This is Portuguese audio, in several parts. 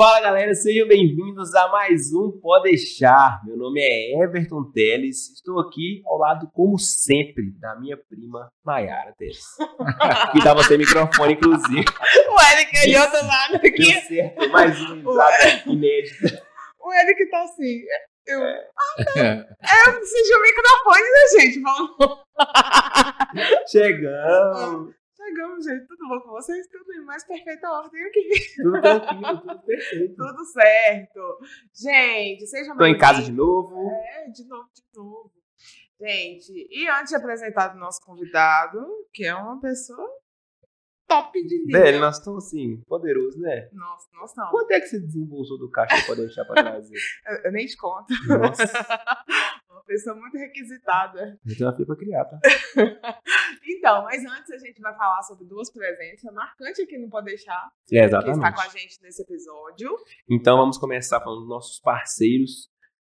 Fala galera, sejam bem-vindos a mais um Pode Deixar. Meu nome é Everton Teles, estou aqui ao lado, como sempre, da minha prima Nayara Teles. que dá você microfone, inclusive. O Eric aí do lado aqui. Deu certo, mais uma entrada inédita. O Eric tá assim. Eu, ah, não. É, eu preciso de um microfone, né, gente? Vamos. Chegamos. Chegamos, gente. Tudo bom com vocês? Tudo em mais perfeita ordem aqui. Tudo tranquilo, tudo perfeito. Tudo certo. Gente, sejam Tô em casa de novo. É, de novo, de novo. Gente, e antes de apresentar o nosso convidado, que é uma pessoa top de linha. Velho, nós estamos assim, poderosos, né? Nossa, nossa, não. Quanto é que você desembolsou do caixa pra deixar pra? Eu, eu nem te conto. Nossa, Uma pessoa muito requisitada. eu tenho uma filha pra criar, tá? Então, mas antes a gente vai falar sobre duas presenças marcantes aqui no Pode Deixar, É, que está exatamente. com a gente nesse episódio. Então vamos começar falando dos nossos parceiros.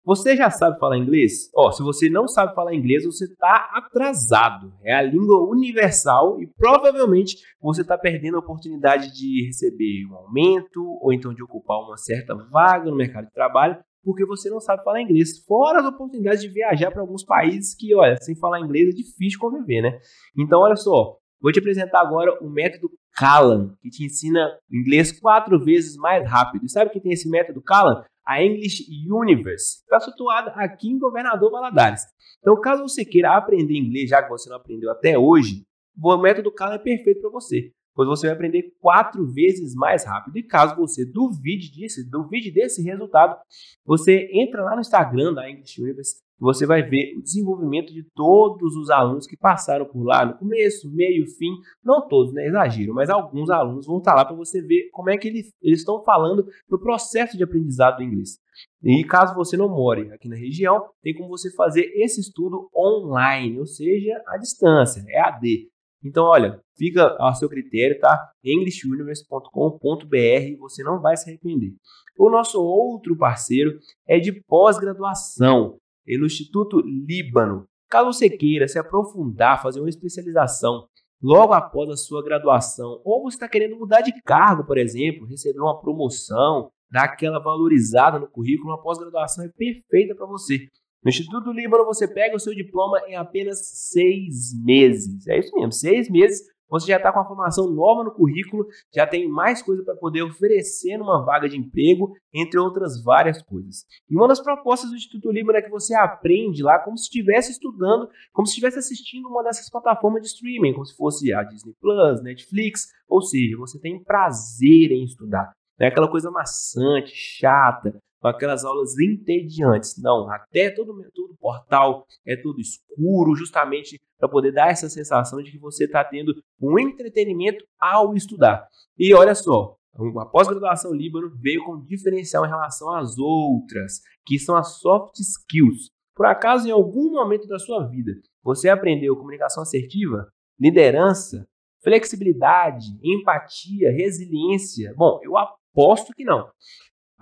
Você já sabe falar inglês? Ó, se você não sabe falar inglês, você está atrasado. É a língua universal e provavelmente você está perdendo a oportunidade de receber um aumento ou então de ocupar uma certa vaga no mercado de trabalho porque você não sabe falar inglês. Fora as oportunidades de viajar para alguns países que, olha, sem falar inglês é difícil conviver, né? Então, olha só, vou te apresentar agora o método Kalan, que te ensina inglês quatro vezes mais rápido. E sabe quem tem esse método Kalan? A English Universe, está situada aqui em Governador Valadares. Então, caso você queira aprender inglês, já que você não aprendeu até hoje, o método Kalan é perfeito para você, pois você vai aprender quatro vezes mais rápido. E caso você duvide disso, duvide desse resultado, você entra lá no Instagram da English Universe e você vai ver o desenvolvimento de todos os alunos que passaram por lá no começo, meio, fim. Não todos, né? Exagero, mas alguns alunos vão estar lá para você ver como é que eles, eles estão falando no processo de aprendizado do inglês. E caso você não more aqui na região, tem como você fazer esse estudo online, ou seja, à distância, é AD. Então, olha, fica a seu critério, tá? englishuniverse.com.br, você não vai se arrepender. O nosso outro parceiro é de pós-graduação, é no Instituto Líbano. Caso você queira se aprofundar, fazer uma especialização logo após a sua graduação, ou você está querendo mudar de cargo, por exemplo, receber uma promoção, dar aquela valorizada no currículo, uma pós-graduação é perfeita para você. No Instituto Líbano, você pega o seu diploma em apenas seis meses. É isso mesmo, seis meses. Você já está com a formação nova no currículo, já tem mais coisa para poder oferecer numa vaga de emprego, entre outras várias coisas. E uma das propostas do Instituto Líbano é que você aprende lá como se estivesse estudando, como se estivesse assistindo uma dessas plataformas de streaming, como se fosse a Disney Plus, Netflix, ou seja, você tem prazer em estudar. Não é aquela coisa maçante, chata, aquelas aulas entediantes. Não, até todo, todo portal é tudo escuro, justamente para poder dar essa sensação de que você está tendo um entretenimento ao estudar. E olha só, a pós-graduação Líbano veio com diferencial em relação às outras, que são as soft skills. Por acaso, em algum momento da sua vida, você aprendeu comunicação assertiva, liderança, flexibilidade, empatia, resiliência? Bom, eu aposto que não.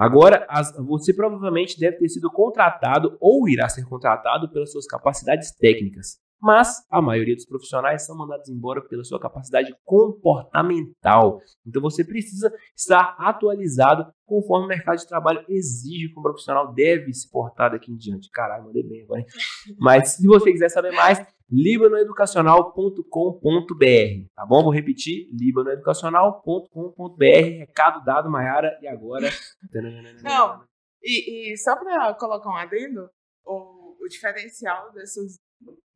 Agora, as- você provavelmente deve ter sido contratado ou irá ser contratado pelas suas capacidades técnicas, mas a maioria dos profissionais são mandados embora pela sua capacidade comportamental. Então você precisa estar atualizado conforme o mercado de trabalho exige que um profissional deve se portar daqui em diante. Caralho, mandei bem agora, hein? Mas se você quiser saber mais, libanoeducacional.com.br, tá bom? Vou repetir, libanoeducacional.com.br, recado dado, Mayara, e agora... Não. E, e só para colocar um adendo, o, o diferencial desses,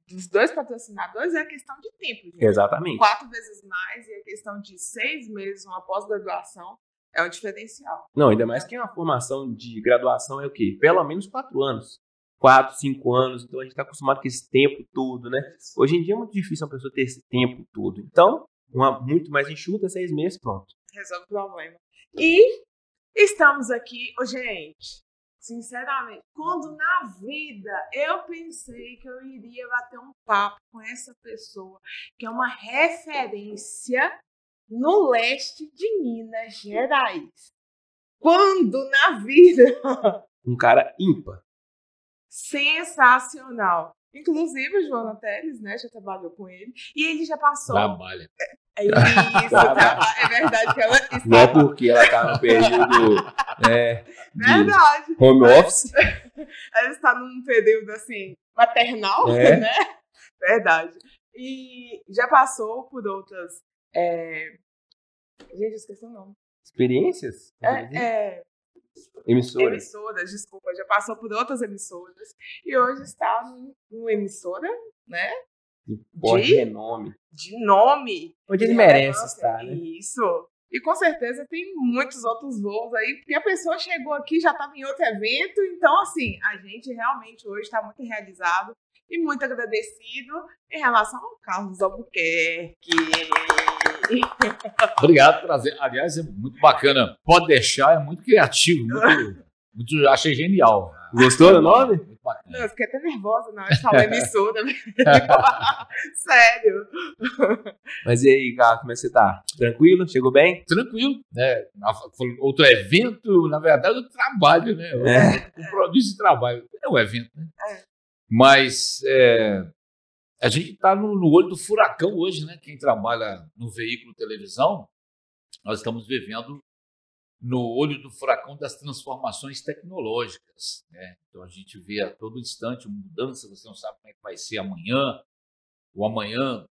dos dois patrocinadores é a questão de tempo. gente. Exatamente. Quatro vezes mais e a questão de seis meses, uma pós-graduação, é um diferencial. Não, ainda mais que uma formação de graduação é o quê? Pelo menos quatro anos. Quatro, cinco anos, então a gente está acostumado com esse tempo todo, né? Hoje em dia é muito difícil uma pessoa ter esse tempo todo. Então, uma muito mais enxuta, seis meses, pronto. resolve o problema. E estamos aqui, Ô, gente, sinceramente, quando na vida eu pensei que eu iria bater um papo com essa pessoa, que é uma referência no leste de Minas Gerais. Quando na vida Um cara ímpar. sensacional. Inclusive, o Joana Teles, né, já trabalhou com ele. E ele já passou. Trabalha. É isso, traba- é verdade que ela está. Não é porque ela tá no período é, de Verdade. home office. Ela está num período assim, maternal, É. né? Verdade. E já passou por outras. é, Gente, eu esqueci o nome. Experiências? É, é, Emissoras. emissoras, desculpa, já passou por outras emissoras e hoje está num- numa emissora, né? Porte De- renome. De nome. Onde ele de merece estar, né? Isso. E com certeza tem muitos outros voos aí, porque a pessoa chegou aqui, já estava em outro evento, então assim, a gente realmente hoje está muito realizado e muito agradecido em relação ao Carlos Albuquerque. Obrigado por trazer. Aliás, é muito bacana. Pode deixar, é muito criativo. Muito, muito- achei genial. Gostou do nome? Muito bacana. Não, eu fiquei até nervosa na hora de falar emissora. Sério. Mas e aí, Carlos, como é que você tá? Tranquilo? Chegou bem? Tranquilo, né? Outro evento, na verdade, eu trabalho, né? É. Compromisso de trabalho. É um evento, né? É. Mas é, a gente está no, no olho do furacão hoje, né? Quem trabalha no veículo televisão, nós estamos vivendo no olho do furacão das transformações tecnológicas. Né? Então a gente vê a todo instante mudança, você não sabe como é que vai ser amanhã. O amanhã,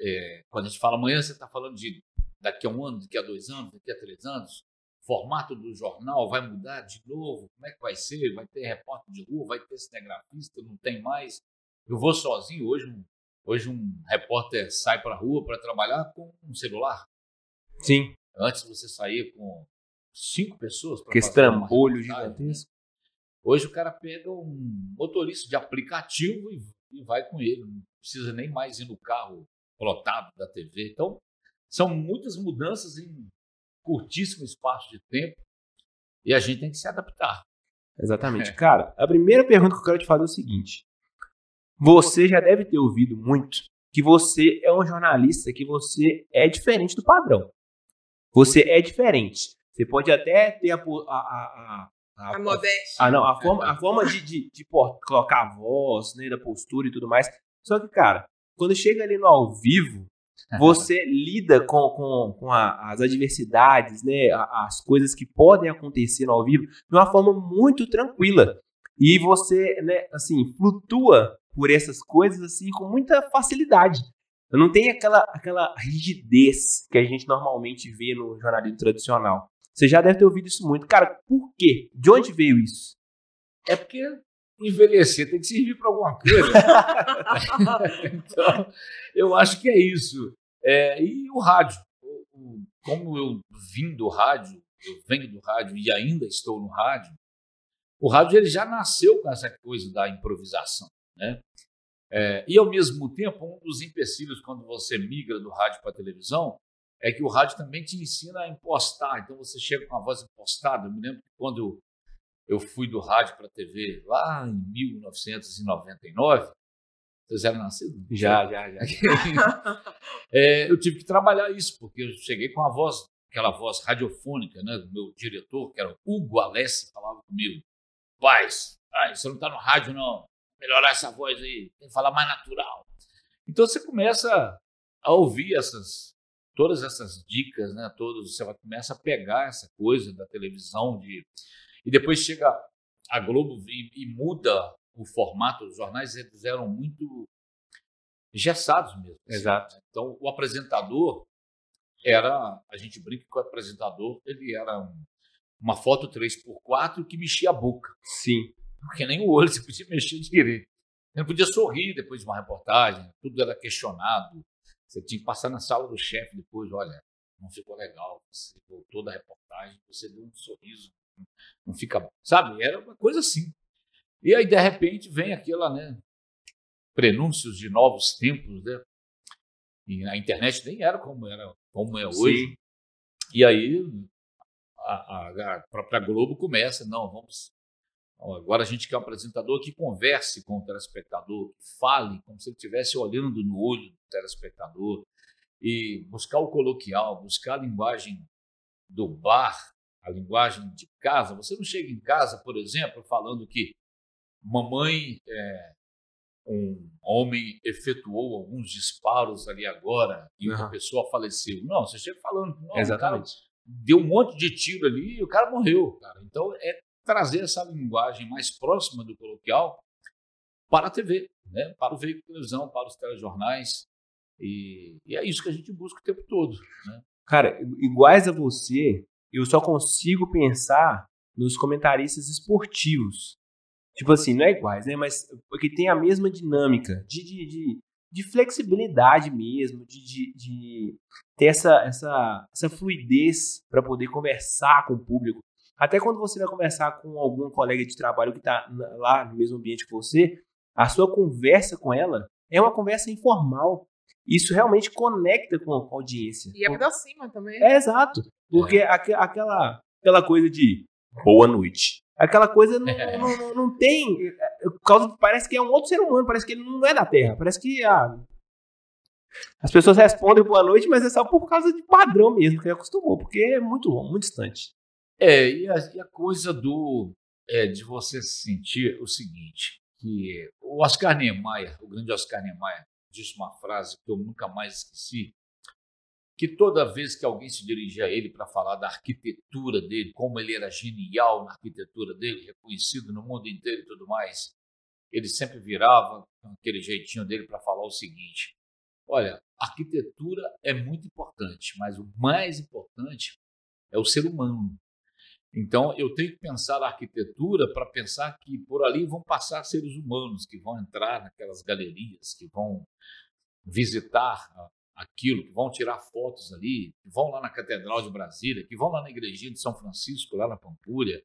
é, quando a gente fala amanhã, você está falando de daqui a um ano, daqui a dois anos, daqui a três anos. Formato do jornal vai mudar de novo? Como é que vai ser? Vai ter repórter de rua? Vai ter cinegrafista? Não tem mais? Eu vou sozinho hoje. Um, hoje um repórter sai para a rua para trabalhar com um celular. Sim. Antes você saía com cinco pessoas. Que esse reportagem, né? gigantesco. Hoje o cara pega um motorista de aplicativo e, e vai com ele. Não precisa nem mais ir no carro plotado da TV. Então, são muitas mudanças em curtíssimo espaço de tempo e a gente tem que se adaptar. Exatamente. É. Cara, a primeira pergunta que eu quero te fazer é o seguinte. Você já deve ter ouvido muito que você é um jornalista, que você é diferente do padrão. Você é diferente. Você pode até ter a, a, a, a, A modéstia. Ah, não, a forma, a forma de, de, de colocar a voz, né, da postura e tudo mais. Só que, cara, quando chega ali no ao vivo, você lida com, com, com a- as adversidades, né, a- as coisas que podem acontecer no ao vivo de uma forma muito tranquila. E você, né, assim, flutua por essas coisas, assim, com muita facilidade. Não tem aquela, aquela rigidez que a gente normalmente vê no jornalismo tradicional. Você já deve ter ouvido isso muito. Cara, por quê? De onde veio isso? É porque envelhecer tem que servir para alguma coisa. então, eu acho que é isso. É, e o rádio. Como eu vim do rádio, eu venho do rádio e ainda estou no rádio, o rádio ele já nasceu com essa coisa da improvisação. Né? É, e, ao mesmo tempo, um dos empecilhos quando você migra do rádio para a televisão é que o rádio também te ensina a impostar. Então, você chega com a voz impostada. Eu me lembro que quando eu fui do rádio para a TV lá em 1999. Vocês eram nascidos? Já, já, já. É, eu tive que trabalhar isso, porque eu cheguei com a voz, aquela voz radiofônica, né, do meu diretor, que era o Hugo Alessi, falava comigo. Paz, ai, você não está no rádio, não. Melhorar essa voz aí, tem que falar mais natural. Então você começa a ouvir essas, todas essas dicas, né, todos, você vai, começa a pegar essa coisa da televisão, de, e depois chega a Globo e, e muda o formato dos jornais, eles eram muito engessados mesmo. assim. Exato. Então, o apresentador era, a gente brinca que o apresentador, ele era um- uma foto 3x4 que mexia a boca, Sim. Porque nem o olho você podia mexer direito. Você não podia sorrir depois de uma reportagem, tudo era questionado. Você tinha que passar na sala do chefe depois, olha, não ficou legal, você voltou da reportagem, você deu um sorriso, não fica, sabe? Era uma coisa assim. E aí, de repente, vem aquela, né, prenúncios de novos tempos, né? E a internet nem era como era, como é hoje. Sim. E aí a, a- a própria Globo começa, não, vamos. Agora a gente quer um apresentador que converse com o telespectador, que fale como se ele estivesse olhando no olho do telespectador, e buscar o coloquial, buscar a linguagem do bar, a linguagem de casa. Você não chega em casa, por exemplo, falando que mamãe é, um homem efetuou alguns disparos ali agora e uma Aham. pessoa faleceu. Não, você chega falando, não, Exatamente. deu um monte de tiro ali e o cara morreu, cara. Então é trazer essa linguagem mais próxima do coloquial para a TV, né? para o veículo de televisão, para os telejornais. E, e é isso que a gente busca o tempo todo. Né? Cara, iguais a você, eu só consigo pensar nos comentaristas esportivos. Tipo assim, não é iguais, né? Mas porque tem a mesma dinâmica de, de, de, de flexibilidade mesmo, de, de, de ter essa, essa, essa fluidez para poder conversar com o público. Até quando você vai conversar com algum colega de trabalho que está lá no mesmo ambiente que você, a sua conversa com ela é uma conversa informal. Isso realmente conecta com a audiência. E aproxima também. É exato. Porque aque- aquela, aquela coisa de boa noite. Aquela coisa não, É. não, não, não tem. é, por causa- Parece que é um outro ser humano, parece que ele não é da Terra. Parece que ah, as pessoas respondem boa noite, mas é só por causa de padrão mesmo, que acostumou, porque é muito longo, muito distante. É, e a, e a coisa do é, de você sentir o seguinte, que o Oscar Niemeyer, o grande Oscar Niemeyer, disse uma frase que eu nunca mais esqueci, que toda vez que alguém se dirigia a ele para falar da arquitetura dele, como ele era genial na arquitetura dele, reconhecido no mundo inteiro e tudo mais, ele sempre virava com aquele jeitinho dele para falar o seguinte: olha, arquitetura é muito importante, mas o mais importante é o ser humano. Então, eu tenho que pensar a arquitetura para pensar que por ali vão passar seres humanos que vão entrar naquelas galerias, que vão visitar aquilo, que vão tirar fotos ali, que vão lá na Catedral de Brasília, que vão lá na Igrejinha de São Francisco, lá na Pampulha.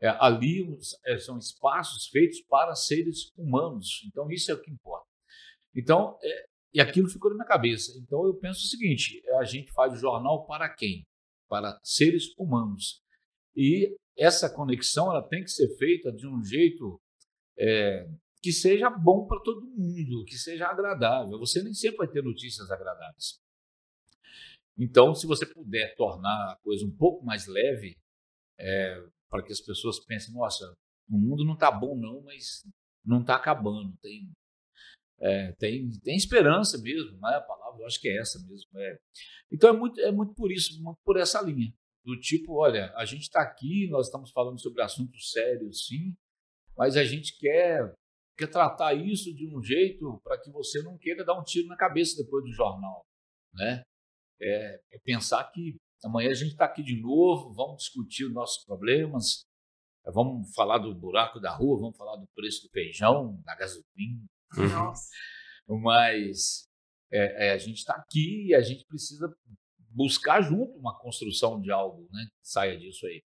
É, ali é, são espaços feitos para seres humanos. Então, isso é o que importa. Então, é, e aquilo ficou na minha cabeça. Então, eu penso o seguinte: a gente faz o jornal para quem? Para seres humanos. E essa conexão ela tem que ser feita de um jeito é, que seja bom para todo mundo, que seja agradável. Você nem sempre vai ter notícias agradáveis. Então, se você puder tornar a coisa um pouco mais leve, é, para que as pessoas pensem, nossa, o mundo não está bom não, mas não está acabando, tem, é, tem, tem esperança mesmo, né? a palavra eu acho que é essa mesmo. é. Então é muito, é muito por isso, muito por essa linha do tipo, olha, a gente está aqui, nós estamos falando sobre assuntos sérios, sim, mas a gente quer, quer tratar isso de um jeito para que você não queira dar um tiro na cabeça depois do jornal, né? É, é pensar que amanhã a gente está aqui de novo, vamos discutir os nossos problemas, vamos falar do buraco da rua, vamos falar do preço do feijão, da gasolina, Nossa. mas é, é, a gente está aqui e a gente precisa buscar junto uma construção de algo né, que saia disso aí.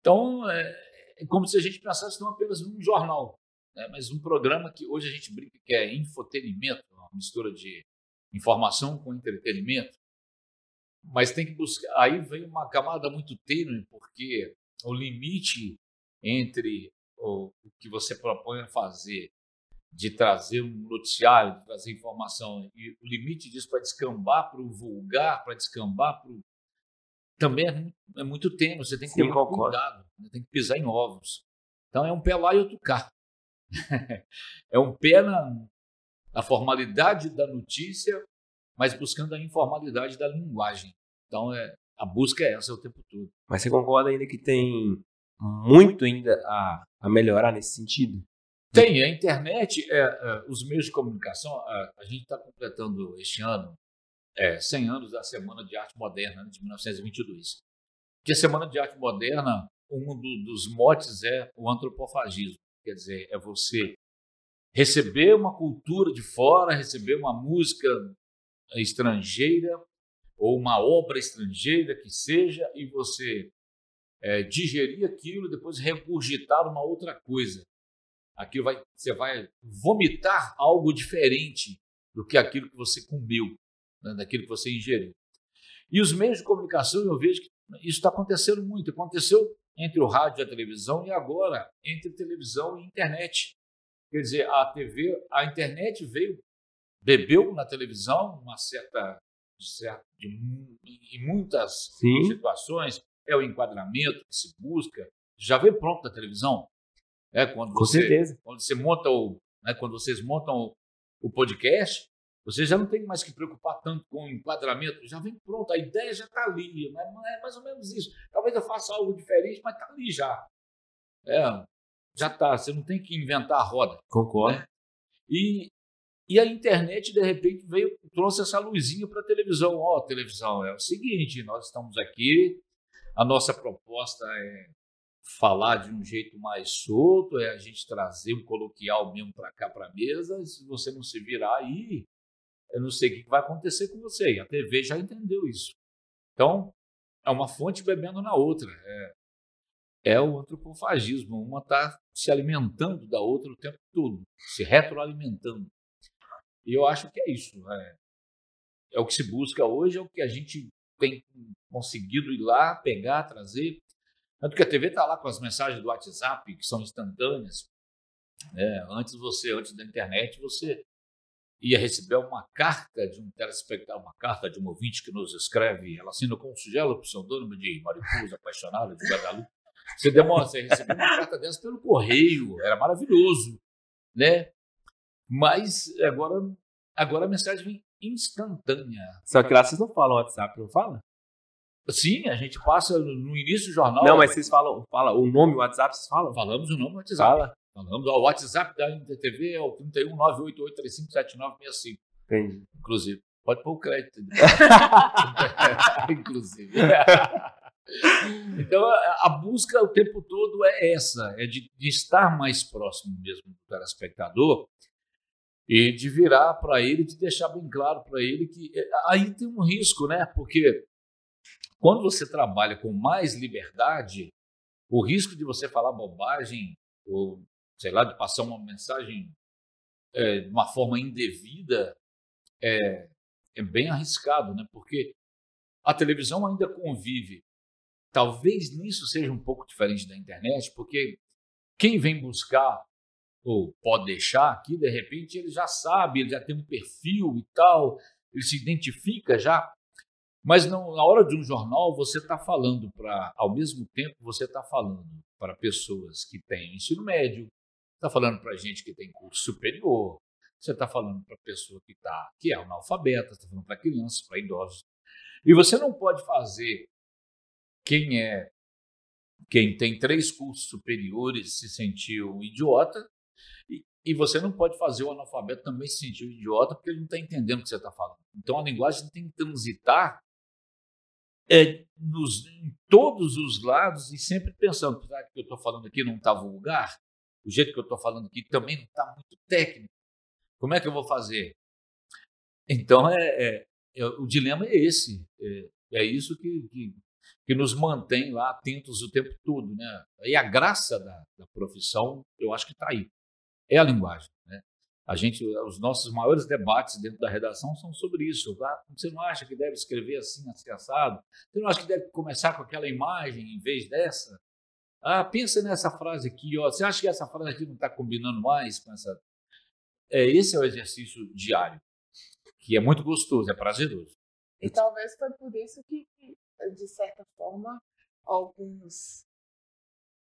Então, é, é como se a gente pensasse não apenas num jornal, né, mas um programa que hoje a gente brinca que é infotenimento, uma mistura de informação com entretenimento, mas tem que buscar. Aí vem uma camada muito tênue, porque o limite entre o, o que você propõe a fazer de trazer um noticiário, de trazer informação, e o limite disso para descambar para o vulgar, para descambar para o. Também é muito, é muito tênue, você tem que ter muito cuidado, né? tem que pisar em ovos. Então é um pé lá e outro cá. é um pé na, na formalidade da notícia, mas buscando a informalidade da linguagem. Então é, a busca é essa o tempo todo. Mas você concorda ainda que tem muito ainda a, a melhorar nesse sentido? Tem, a internet, é, é, os meios de comunicação, a, a gente está completando este ano é, 100 anos da Semana de Arte Moderna, né, de 1922. Que a Semana de Arte Moderna, um do- dos motes é o antropofagismo, quer dizer, é você receber uma cultura de fora, receber uma música estrangeira ou uma obra estrangeira que seja, e você é, digerir aquilo e depois regurgitar uma outra coisa aquilo vai, você vai vomitar algo diferente do que aquilo que você comeu, né, daquilo que você ingeriu. E os meios de comunicação, eu vejo que isso está acontecendo muito. Aconteceu entre o rádio e a televisão e agora entre televisão e internet. Quer dizer, a TV, a internet veio, bebeu na televisão uma certa, certa de, em muitas Sim. situações, é o enquadramento que se busca, já veio pronto da televisão. É, quando Com você, certeza. quando você monta o, Né? Quando vocês montam o podcast, você já não tem mais que preocupar tanto com o enquadramento, já vem pronto, a ideia já está ali, né? é mais ou menos isso. Talvez eu faça algo diferente, mas está ali já. É, já está, você não tem que inventar a roda. Concordo. Né? E, e a internet, de repente, veio, trouxe essa luzinha para a televisão. Ó, oh, televisão, é o seguinte, nós estamos aqui, a nossa proposta é falar de um jeito mais solto, é a gente trazer um coloquial mesmo para cá, para a mesa. Se você não se virar aí, eu não sei o que vai acontecer com você. E a TV já entendeu isso. Então, é uma fonte bebendo na outra. É, é o antropofagismo. Uma está se alimentando da outra o tempo todo, se retroalimentando. E eu acho que é isso. É, é o que se busca hoje, é o que a gente tem conseguido ir lá, pegar, trazer. Tanto que a TV está lá com as mensagens do WhatsApp, que são instantâneas. É, antes você, antes da internet, você ia receber uma carta de um telespectador, uma carta de um ouvinte que nos escreve, ela assina com um sugelo pseudônimo de Mariposa Apaixonada, de Guadalupe. Você demora, você recebeu uma carta dessa pelo correio, era maravilhoso, né? Mas agora, agora a mensagem vem instantânea. Só que lá vocês não falam WhatsApp, não fala? Sim, a gente passa no início do jornal. Não, mas vocês falam, fala o nome do WhatsApp, vocês falam? Falamos o nome do WhatsApp. Fala. Falamos. O WhatsApp da NTTV é o 31 988357965. Entendi. Inclusive. Pode pôr o crédito. Inclusive. então, a busca o tempo todo é essa, é de, de estar mais próximo mesmo do telespectador e de virar para ele, de deixar bem claro para ele que é, aí tem um risco, né? Porque quando você trabalha com mais liberdade, o risco de você falar bobagem ou sei lá, de passar uma mensagem é, de uma forma indevida, é, é bem arriscado, né? Porque a televisão ainda convive. Talvez nisso seja um pouco diferente da internet, porque quem vem buscar ou pode deixar aqui, de repente ele já sabe, ele já tem um perfil e tal, ele se identifica já. Mas não, na hora de um jornal, você está falando para, ao mesmo tempo, você está falando para pessoas que têm ensino médio, está falando para gente que tem curso superior, você está falando para pessoa que tá, que é analfabeta, está falando para crianças, para idosos. E você não pode fazer quem é quem tem três cursos superiores se sentir um idiota e, e você não pode fazer o analfabeto também se sentir um idiota porque ele não está entendendo o que você está falando. Então a linguagem tem que transitar é, nos, em todos os lados e sempre pensando, será que eu estou falando aqui não está vulgar? o jeito que eu estou falando aqui também não está muito técnico. Como é que eu vou fazer? Então, é, é, é o dilema é esse. É, é isso que, que, que, nos mantém lá atentos o tempo todo. Né? E a graça da, da profissão, eu acho que está aí. É a linguagem. A gente, os nossos maiores debates dentro da redação são sobre isso. Tá? Você não acha que deve escrever assim, assim? Você não acha que deve começar com aquela imagem em vez dessa? Ah, pensa nessa frase aqui, ó. Você acha que essa frase aqui não está combinando mais com essa? É, esse é o exercício diário, que é muito gostoso, é prazeroso. E talvez foi por isso que, de certa forma, alguns,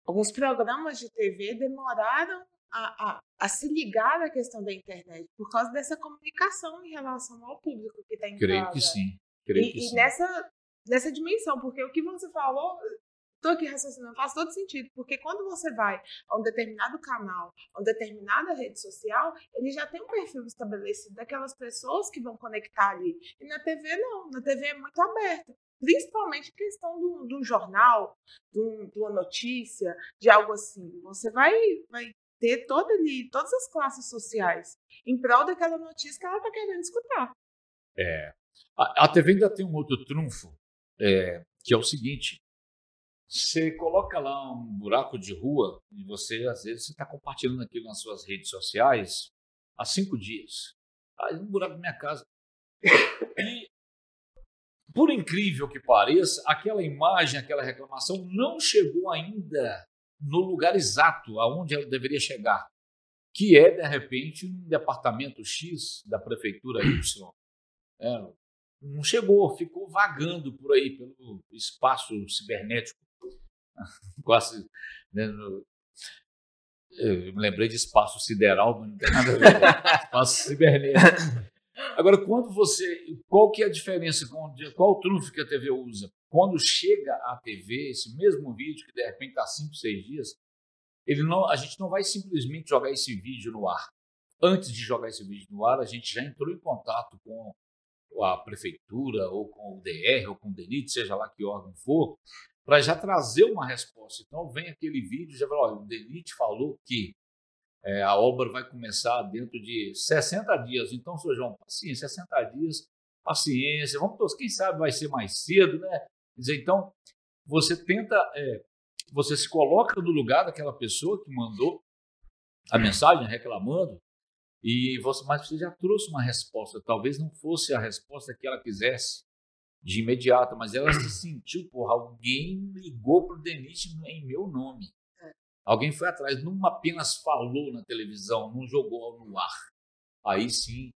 alguns programas de TV demoraram a, a, a, se ligar à questão da internet, por causa dessa comunicação em relação ao público que está em Creio casa. que sim. Creio e, que e sim. nessa, nessa dimensão, porque o que você falou estou aqui raciocinando, faz todo sentido, porque quando você vai a um determinado canal, a uma determinada rede social, ele já tem um perfil estabelecido daquelas pessoas que vão conectar ali. E na TV não, na TV é muito aberta. Principalmente a questão do, do jornal, de uma notícia, de algo assim. Você vai, vai ter toda ali, todas as classes sociais em prol daquela notícia que ela está querendo escutar. É. A, a TV ainda tem um outro trunfo, é, que é o seguinte: você coloca lá um buraco de rua e você, às vezes, está compartilhando aquilo nas suas redes sociais há cinco dias. Aí um buraco na minha casa. E, por incrível que pareça, aquela imagem, aquela reclamação não chegou ainda no lugar exato aonde ela deveria chegar, que é, de repente, um departamento X da prefeitura Y. É, não chegou, ficou vagando por aí pelo espaço cibernético quase. Né, no, Eu me lembrei de espaço sideral, mas não tem nada a ver. espaço cibernético. Agora, quando você. Qual que é a diferença? Qual o trunfo que a TV usa? Quando chega à TV, esse mesmo vídeo, que de repente está 5, 6 dias, ele não, a gente não vai simplesmente jogar esse vídeo no ar. Antes de jogar esse vídeo no ar, a gente já entrou em contato com a prefeitura, ou com o DR, ou com o DENIT, seja lá que órgão for, para já trazer uma resposta. Então, vem aquele vídeo já fala: olha, o DENIT falou que é, a obra vai começar dentro de 60 dias. Então, senhor João, paciência, 60 dias, paciência, vamos todos, quem sabe vai ser mais cedo, né? Quer dizer, então, você tenta, é, você se coloca no lugar daquela pessoa que mandou a mensagem reclamando, e você, mas você já trouxe uma resposta. Talvez não fosse a resposta que ela quisesse de imediato, mas ela se sentiu, porra, alguém ligou para o Denise em meu nome. Alguém foi atrás, não apenas falou na televisão, não jogou no ar. Aí sim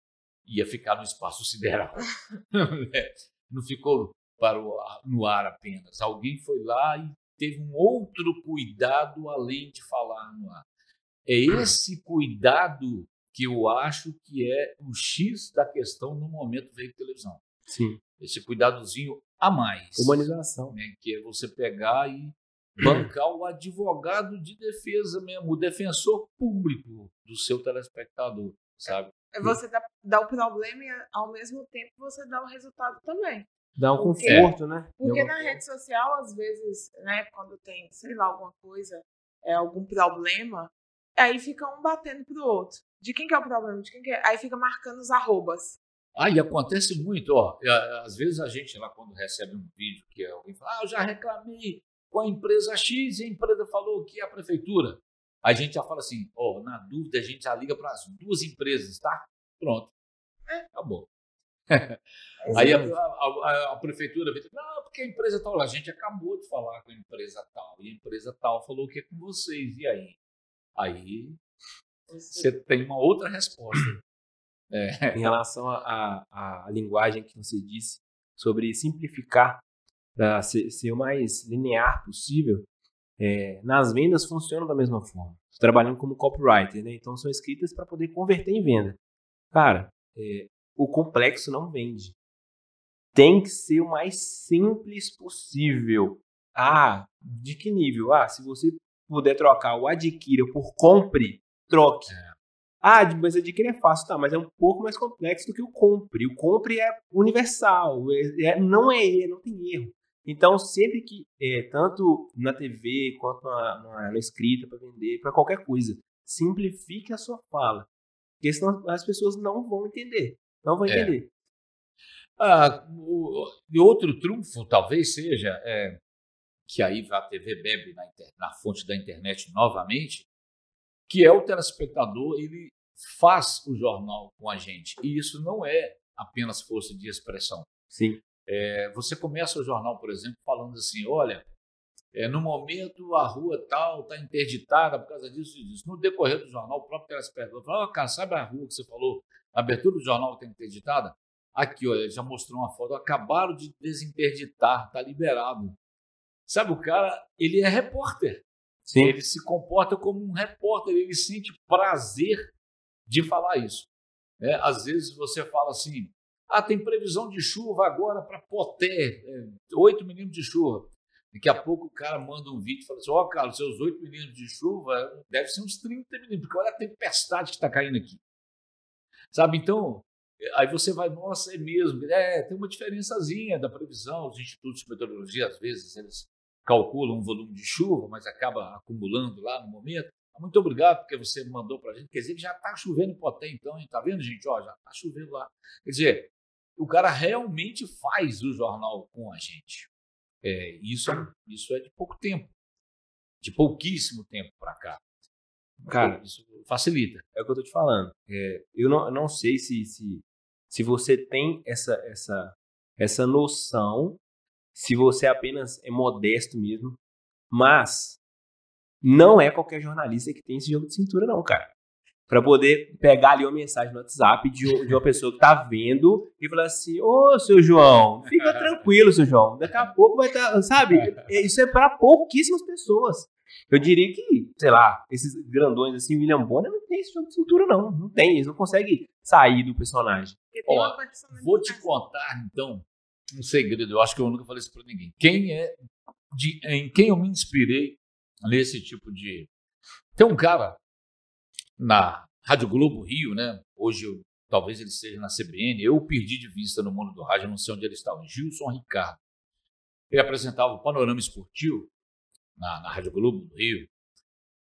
ia ficar no espaço sideral. É, não ficou para o, no ar apenas. Alguém foi lá e teve um outro cuidado além de falar no ar. É esse cuidado que eu acho que é o X da questão no momento veio televisão. Sim. Esse cuidadozinho a mais. Humanização. Né, que é você pegar e bancar o advogado de defesa mesmo, o defensor público do seu telespectador, sabe? É você dá, dá o problema e ao mesmo tempo você dá o resultado também. Dá um porque, conforto, né? Porque na rede social, às vezes, né, quando tem, sei lá, alguma coisa, é, algum problema, aí fica um batendo pro outro. De quem que é o problema? De quem que é? Aí fica marcando os arrobas. Ah, e acontece muito, ó. Às vezes a gente lá, quando recebe um vídeo que alguém fala, ah, eu já reclamei com a empresa X e a empresa falou que é a prefeitura. A gente já fala assim, ó, oh, na dúvida a gente já liga para as duas empresas, tá? Pronto. É. Acabou. Aí a, a, a, prefeitura vem não, porque a empresa tal, a gente acabou de falar com a empresa tal, e a empresa tal falou que é com vocês, e aí? Aí você tem uma outra resposta. É. Em relação à linguagem que você disse sobre simplificar para ser, ser, o mais linear possível, é, nas vendas funcionam da mesma forma. Estou trabalhando como copywriter, né? então são escritas para poder converter em venda. Cara, é, o complexo não vende. Tem que ser o mais simples possível. Ah, de que nível? Ah, se você puder trocar o adquira por compre, troque. É. Ah, mas adquirir é fácil, tá, mas é um pouco mais complexo do que o compre. O compre é universal, é, é, não é não tem erro. Então, sempre que, é, tanto na TV quanto na, na, na escrita para vender, para qualquer coisa, simplifique a sua fala. Porque senão as pessoas não vão entender. Não vão é. entender. É. Ah, o, outro trunfo talvez seja é, que aí a TV bebe na, na fonte da internet novamente, que é o telespectador, ele faz o jornal com a gente. E isso não é apenas força de expressão. Sim. É, você começa o jornal, por exemplo, falando assim: olha, é, no momento a rua tal está interditada por causa disso e disso. No decorrer do jornal, o próprio telespectador fala: oh, cara, sabe a rua que você falou? A abertura do jornal está interditada? Aqui, olha, já mostrou uma foto. Acabaram de desinterditar, está liberado. Sabe, o cara, ele é repórter. Sim. Ele se comporta como um repórter, ele sente prazer de falar isso. É, às vezes você fala assim, ah, tem previsão de chuva agora para Poté, é, 8 milímetros de chuva. Daqui a pouco o cara manda um vídeo e fala assim, ó, oh, Carlos, seus 8 milímetros de chuva deve ser uns 30 milímetros, porque olha a tempestade que está caindo aqui. Sabe, então, aí você vai, nossa, é mesmo, é, tem uma diferençazinha da previsão, os institutos de meteorologia, às vezes, eles calculam um volume de chuva, mas acaba acumulando lá no momento. Muito obrigado porque você mandou para a gente. Quer dizer que já está chovendo em Poté, então, hein? Tá vendo, gente? Ó, já está chovendo lá. Quer dizer, o cara realmente faz o jornal com a gente. É, isso, é, isso é de pouco tempo. De pouquíssimo tempo para cá. Cara, isso facilita. É o que eu tô te falando. É, eu, não, não sei se, se, se você tem essa, essa, essa noção, se você apenas é modesto mesmo, mas não é qualquer jornalista que tem esse jogo de cintura, não, cara. Para poder pegar ali uma mensagem no WhatsApp de, de uma pessoa que tá vendo e falar assim: Ô, seu João, fica tranquilo, seu João. Daqui a pouco vai estar, tá, sabe? Isso é para pouquíssimas pessoas. Eu diria que, sei lá, esses grandões assim, William Bonner não tem esse jogo de cintura, não. Não tem, eles não conseguem sair do personagem. Ó, vou te contar, então, um segredo. Eu acho que eu nunca falei isso pra ninguém. Quem é. De, em quem eu me inspirei nesse tipo de. Tem um cara na Rádio Globo Rio, né? Hoje talvez ele esteja na CBN. Eu perdi de vista no mundo do rádio, não sei onde ele estava. Gilson Ricardo. Ele apresentava o Panorama Esportivo na, na Rádio Globo do Rio.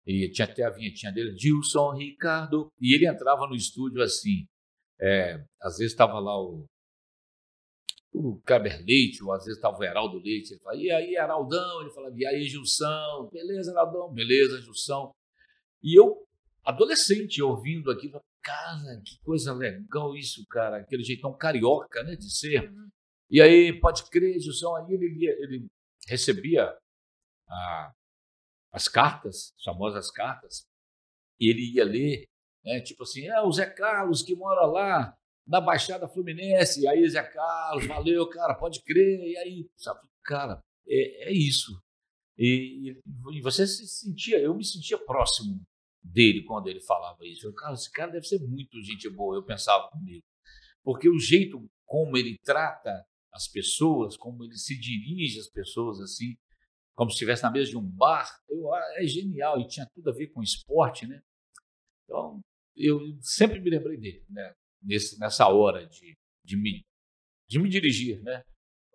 E tinha até a vinhetinha dele, Gilson Ricardo. E ele entrava no estúdio assim. É, às vezes estava lá o, o Kleber Leite, ou às vezes estava o Heraldo Leite. Ele falava, e aí, Heraldão? Ele falava, e aí, Gilson? Beleza, Heraldão? Beleza, Gilson. E eu, adolescente, ouvindo aquilo, cara, que coisa legal isso, cara. Aquele jeitão carioca, né, de ser. Uhum. E aí, pode crer, Gilson. Aí ele, ele recebia a, as cartas, as famosas cartas, e ele ia ler, né, tipo assim, é o Zé Carlos que mora lá na Baixada Fluminense, e aí Zé Carlos, valeu, cara, pode crer, e aí, sabe, cara, é, é isso. E, e, você se sentia, eu me sentia próximo dele quando ele falava isso. Eu, cara, esse cara deve ser muito gente boa, eu pensava comigo. Porque o jeito como ele trata as pessoas, como ele se dirige às pessoas assim, como se estivesse na mesa de um bar, eu, ah, é genial e tinha tudo a ver com esporte, né? Então, eu sempre me lembrei dele, né? Nesse, nessa hora de, de, me, de me dirigir, né?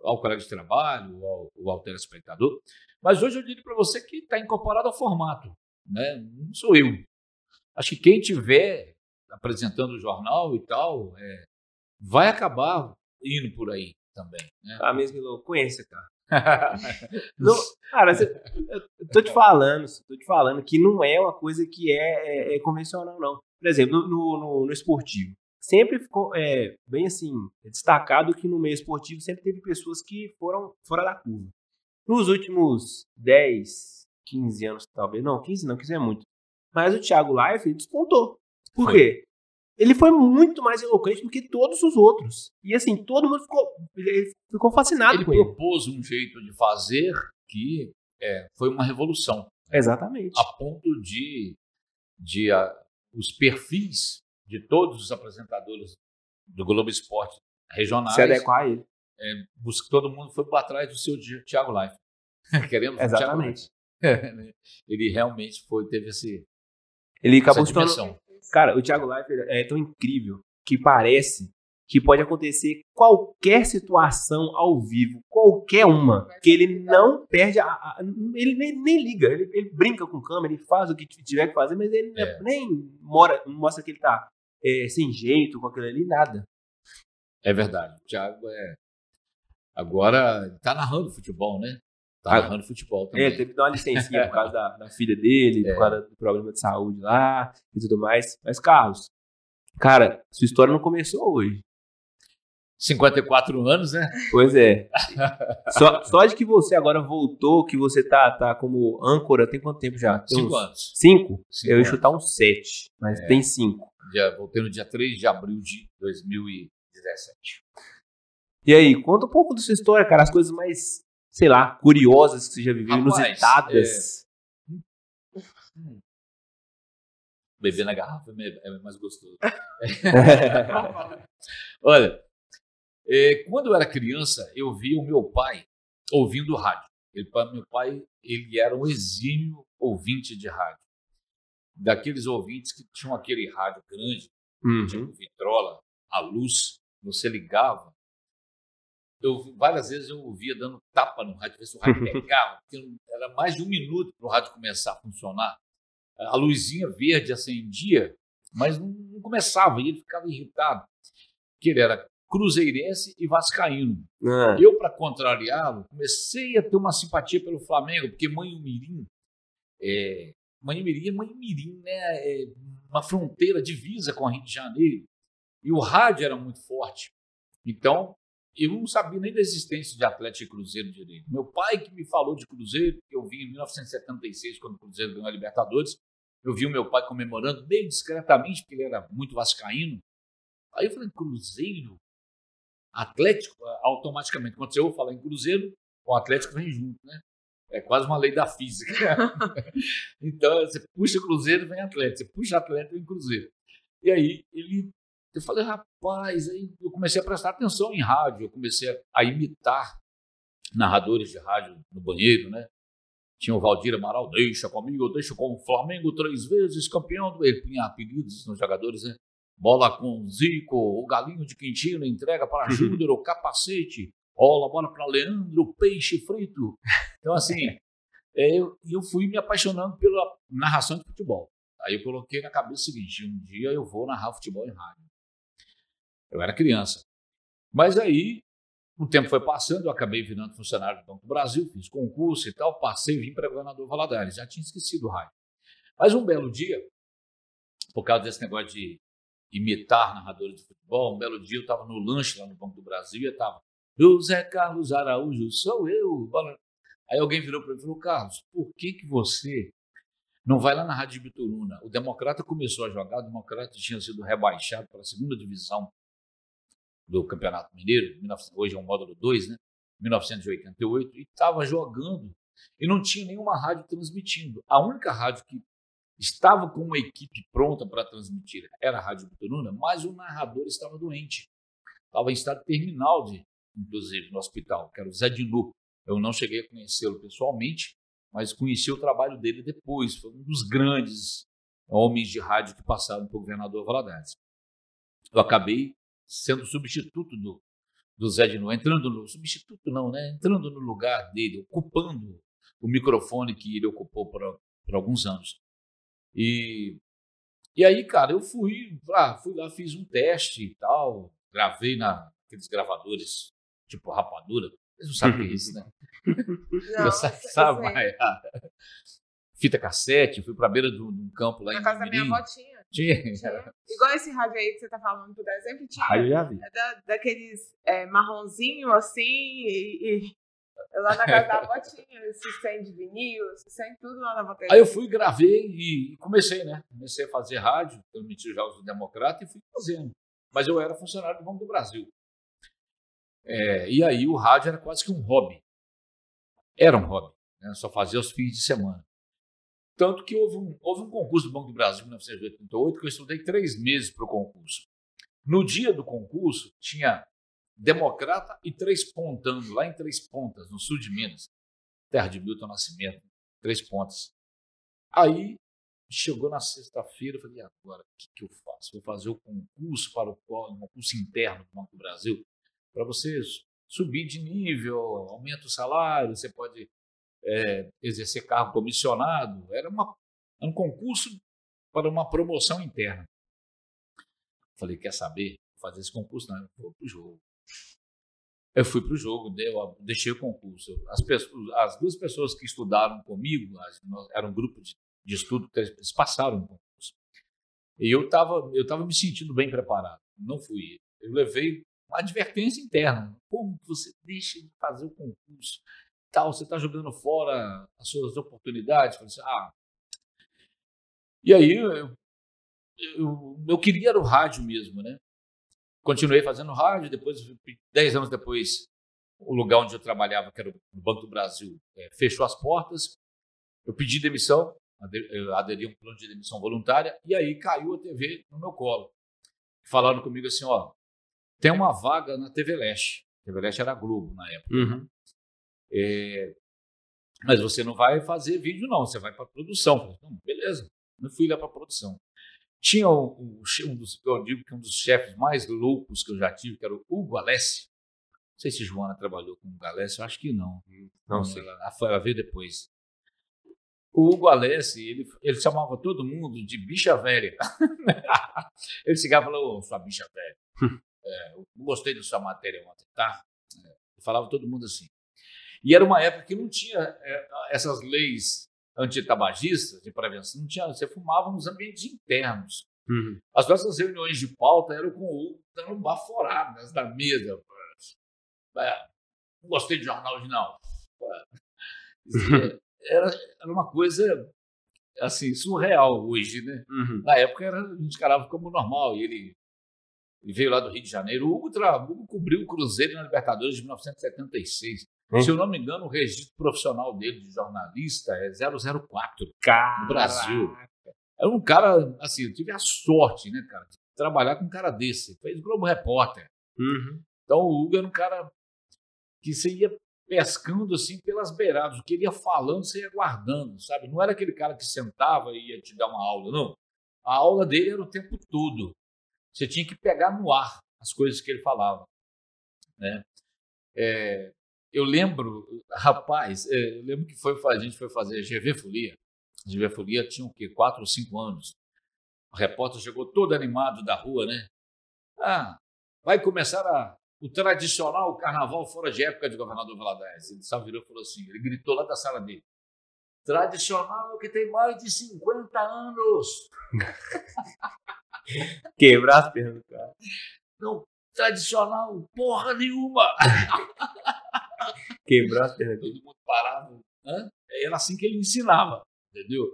Ao colega de trabalho, ao, ao telespectador. Mas hoje eu digo para você que está incorporado ao formato, né? Não sou eu. Acho que quem tiver apresentando o jornal e tal, é, vai acabar indo por aí também. Né? Mesmo, eu conheço, cara. não, cara, eu tô te falando, tô te falando que não é uma coisa que é, é, é convencional, não. Por exemplo, no, no, no esportivo, sempre ficou é, bem assim, destacado que no meio esportivo sempre teve pessoas que foram fora da curva. Nos últimos 10, 15 anos, talvez, não, 15 não, 15 é muito. Mas o Thiago Life despontou. Por quê? ele foi muito mais eloquente do que todos os outros. E assim, todo mundo ficou, ficou fascinado ele com ele. Ele propôs um jeito de fazer que é, foi uma revolução. Exatamente. A ponto de, de a, os perfis de todos os apresentadores do Globo Esporte regionais se adequar a ele. É, todo mundo foi para trás do seu Thiago Life. Querendo Exatamente. Né? ele realmente foi, teve esse. Ele acabou se tornando, Cara, o Thiago Leifert é tão incrível que parece que pode acontecer qualquer situação ao vivo, qualquer uma, que ele não perde, a, a ele nem, nem liga, ele, ele, brinca com câmera, ele faz o que tiver que fazer, mas ele é. nem mora, mostra que ele tá é, sem jeito com aquilo ali, nada. É verdade, o Thiago é... Agora tá narrando futebol, né? Tá ah, narrando futebol também. É, teve que dar uma licencinha por causa da, da filha dele, é. por causa do problema de saúde lá e tudo mais. Mas, Carlos, cara, sua história não começou hoje. 54 anos, né? Pois é. só, só de que você agora voltou, que você tá, tá como âncora, tem quanto tempo já? Tem cinco anos. Cinco? cinco Eu ia chutar uns sete, mas é. tem cinco. Já, voltei no dia 3 de abril de 2017. E aí, conta um pouco da sua história, cara, as coisas mais sei lá, curiosas que você já viveu, Rapaz, inusitadas. É... Beber na garrafa é, é mais gostoso. Olha, é, quando eu era criança, eu via o meu pai ouvindo rádio. Ele, meu pai ele era um exímio ouvinte de rádio. Daqueles ouvintes que tinham aquele rádio grande, uhum. tipo vitrola, a luz, você ligava, eu, várias vezes eu ouvia dando tapa no rádio, ver se o rádio pegava, era mais de um minuto para o rádio começar a funcionar. A luzinha verde acendia, mas não, não começava, e ele ficava irritado, que ele era cruzeirense e vascaíno. É. Eu, para contrariá-lo, comecei a ter uma simpatia pelo Flamengo, porque Mãe Mirim, é, Mãe Mirim é Mãe Mirim, né? É uma fronteira divisa com a Rio de Janeiro, e o rádio era muito forte. Então, eu não sabia nem da existência de Atlético e Cruzeiro direito. Meu pai que me falou de Cruzeiro, eu vi em 1976, quando o Cruzeiro ganhou a Libertadores, eu vi o meu pai comemorando bem discretamente, porque ele era muito vascaíno. Aí eu falei, Cruzeiro? Atlético? Automaticamente, quando eu vou falar em Cruzeiro, o Atlético vem junto, né? É quase uma lei da física. então, você puxa Cruzeiro, vem Atlético. Você puxa Atlético, vem Cruzeiro. E aí, ele. Eu falei, rapaz, aí eu comecei a prestar atenção em rádio, eu comecei a, imitar narradores de rádio no banheiro, né? Tinha o Valdir Amaral, deixa comigo, deixa com o Flamengo três vezes campeão. Ele tinha apelidos nos jogadores, né? Bola com Zico, o Galinho de Quintino entrega para Júnior, o capacete, rola bola para Leandro, peixe frito. Então, assim, é, eu, eu fui me apaixonando pela narração de futebol. Aí eu coloquei na cabeça o seguinte: um dia eu vou narrar futebol em rádio. Eu era criança. Mas aí o tempo foi passando, eu acabei virando funcionário do Banco do Brasil, fiz concurso e tal, passei e vim para governador Valadares. Já tinha esquecido o rádio. Mas um belo dia, por causa desse negócio de imitar narradores de futebol, um belo dia eu estava no lanche lá no Banco do Brasil e eu estava, José Carlos Araújo, sou eu. Aí alguém virou para mim e falou, Carlos, por que, que você não vai lá na Rádio Bituruna? O Democrata começou a jogar, o Democrata tinha sido rebaixado para a segunda divisão do Campeonato Mineiro, hoje é o módulo 2, né? 1988, e estava jogando e não tinha nenhuma rádio transmitindo. A única rádio que estava com uma equipe pronta para transmitir era a Rádio Bituruna, mas o narrador estava doente. Estava em estado terminal, de, inclusive, no hospital, que era o Zé Dinu. Eu não cheguei a conhecê-lo pessoalmente, mas conheci o trabalho dele depois. Foi um dos grandes homens de rádio que passaram pelo governador Valadares. Eu acabei sendo substituto do, do Zé Dinu, entrando no substituto não, né? Entrando no lugar dele, ocupando o microfone que ele ocupou por, por alguns anos. E e aí, cara, eu fui, ah, fui lá, fiz um teste e tal, gravei na aqueles gravadores tipo rapadura. Vocês não sabem o que é isso, né? Não, sabe, sabe Fita cassete, fui pra beira de um campo lá Na em casa da minha Mirim. avó tinha. Tinha. tinha. Igual esse rádio aí que você tá falando, por exemplo, tinha. Rádio já vi. É da, daqueles é, marronzinho assim, e, e lá na casa da avó tinha esses 100 de vinil, esses 100 tudo lá na bateria. Aí eu fui, gravei e comecei, né? Comecei a fazer rádio, transmitir os Jogos do Democrata e fui fazendo. Mas eu era funcionário do Banco do Brasil. É, e aí o rádio era quase que um hobby. Era um hobby, né? só fazia aos fins de semana. Tanto que houve um, houve um concurso do Banco do Brasil em 1988 que eu estudei três meses para o concurso. No dia do concurso, tinha Democrata e Três Pontando, lá em Três Pontas, no sul de Minas, terra de Milton Nascimento, Três Pontas. Aí chegou na sexta-feira, falei, agora, o que, que eu faço? Vou fazer o concurso para o um concurso interno do Banco do Brasil, para você subir de nível, aumenta o salário, você pode é, exercer cargo comissionado. Era, uma, um concurso para uma promoção interna. Falei, quer saber? Vou fazer esse concurso, não, eu vou para o jogo. Eu fui para o jogo, deixei o concurso. As, pessoas, as duas pessoas que estudaram comigo, as, era um grupo de, de estudo, eles passaram o concurso. E eu estava eu tava me sentindo bem preparado. Não fui. Eu levei uma advertência interna. Como que você deixa de fazer o concurso? Tal, você está jogando fora as suas oportunidades. Falei assim, ah. E aí eu, eu, eu queria era o rádio mesmo, né? Continuei fazendo rádio, depois, dez anos depois, o lugar onde eu trabalhava, que era o Banco do Brasil, é, fechou as portas. Eu pedi demissão, aderi a um plano de demissão voluntária, e aí caiu a TV no meu colo. Falaram comigo assim, ó, tem uma vaga na TV Leste. A TV Leste era Globo na época. Uhum. É, mas você não vai fazer vídeo, não, você vai para produção. Falei, não, beleza, eu fui lá para produção. Tinha o, um dos, eu digo que um dos chefes mais loucos que eu já tive, que era o Hugo Alessi. Não sei se Joana trabalhou com o Alessi, eu acho que não. Não sei. Ela, ela veio depois. O Hugo Alessi, ele, ele chamava todo mundo de bicha velha. ele chegava e falou, sua bicha velha. é, eu gostei da sua matéria ontem, tá? É, falava todo mundo assim. E era uma época que não tinha é, essas leis antitabagistas de prevenção, não tinha, você fumava nos ambientes internos. Uhum. As nossas reuniões de pauta eram com o dando baforadas na mesa. É, não gostei de jornal de não. Era, era uma coisa assim, surreal hoje, né? Uhum. Na época era, a gente encarava como normal. E ele, ele veio lá do Rio de Janeiro. O Hugo, tra, o Hugo cobriu o Cruzeiro na Libertadores de 1976. Hum. Se eu não me engano, o registro profissional dele de jornalista é 004 Caraca. no Brasil. Era um cara, assim, eu tive a sorte, né, cara, de trabalhar com um cara desse. Fez Globo Repórter. Uhum. Então o Hugo era um cara que você ia pescando assim pelas beiradas. O que ele ia falando, você ia guardando, sabe? Não era aquele cara que sentava e ia te dar uma aula, não. A aula dele era o tempo todo. Você tinha que pegar no ar as coisas que ele falava. Né? É, eu lembro, rapaz, é, eu lembro que foi, a gente foi fazer GV Folia. GV Folia tinha o quê? Quatro ou cinco anos. O repórter chegou todo animado da rua, né? Ah, vai começar a, o tradicional carnaval fora de época de governador Valadares. Ele só virou e falou assim, ele gritou lá da sala dele. Tradicional que tem mais de 50 anos. Quebrar as pernas do cara. Não, tradicional, porra nenhuma. Quebrar as pernas. Todo mundo parava. Hã? Era assim que ele ensinava, entendeu?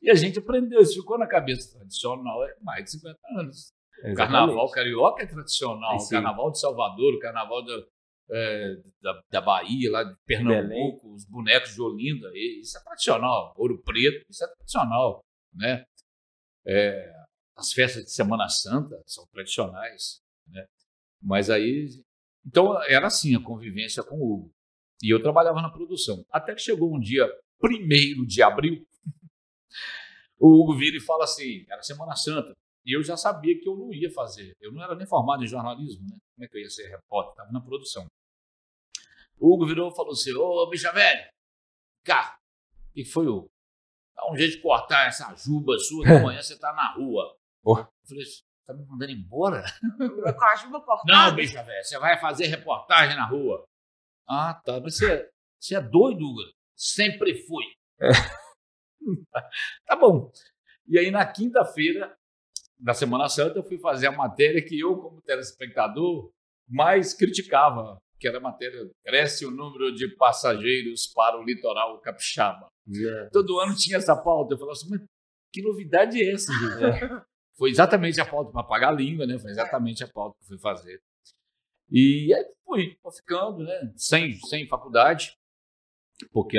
E a gente aprendeu, isso ficou na cabeça. Tradicional é mais de 50 anos. O carnaval carioca é tradicional. o carnaval de Salvador, o carnaval da, é, da, da, Bahia, lá de Pernambuco, Belém. os bonecos de Olinda, isso é tradicional. Ouro Preto, isso é tradicional. Né? É, as festas de Semana Santa são tradicionais. Né? Mas aí. Então era assim a convivência com o Hugo. E eu trabalhava na produção. Até que chegou um dia, primeiro de abril, o Hugo vira e fala assim: era Semana Santa. E eu já sabia que eu não ia fazer. Eu não era nem formado em jornalismo, né? Como é que eu ia ser repórter? Estava na produção. O Hugo virou e falou assim: Ô, bicha velha, cá, o que foi, Hugo? Dá um jeito de cortar essa juba sua que amanhã você tá na rua. Oh. Eu falei: tá me mandando embora? Com a juba cortada? Não, bicha velha, você vai fazer reportagem na rua. Ah, tá. Mas você, você é doido, Hugo? Sempre fui. É. tá bom. E aí, na quinta-feira da Semana Santa, eu fui fazer a matéria que eu, como telespectador, mais criticava, que era a matéria Cresce o número de passageiros para o litoral capixaba. Yeah. Todo ano tinha essa pauta. Eu falava assim, mas que novidade é essa? É. Foi exatamente a pauta para pagar a língua, né? Foi exatamente a pauta que eu fui fazer. E aí fui, ficando, né? Sem, sem faculdade, porque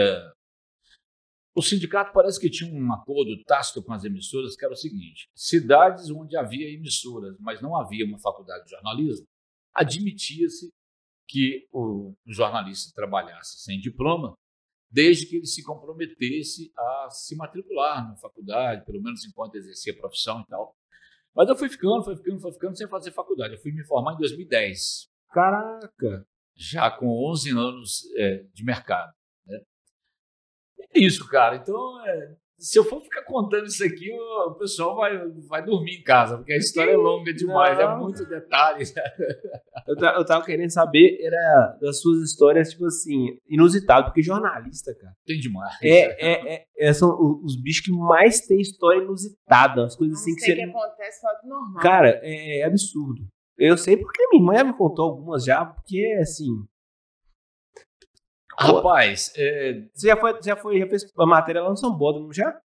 o sindicato parece que tinha um acordo tácito com as emissoras que era o seguinte: cidades onde havia emissoras, mas não havia uma faculdade de jornalismo, admitia-se que o jornalista trabalhasse sem diploma, desde que ele se comprometesse a se matricular na faculdade, pelo menos enquanto exercia a profissão e tal. Mas eu fui ficando, fui ficando, fui ficando sem fazer faculdade. Eu fui me formar em 2010. Caraca! Já com 11 anos é, de mercado. Né? É isso, cara. Então, é, se eu for ficar contando isso aqui, o pessoal vai, vai dormir em casa, porque a história é longa demais, é Não. é muito detalhe. Eu, eu tava querendo saber, era das suas histórias, tipo assim, inusitado, porque jornalista, cara. Tem demais. É, é, é, é são os bichos que mais têm história inusitada, as coisas assim que você. que acontece fora do normal. Cara, é, é absurdo. Eu sei porque minha mãe me contou algumas já, porque assim. Rapaz, é... você, já foi, já foi, já fez a matéria lá no São Bódromo já?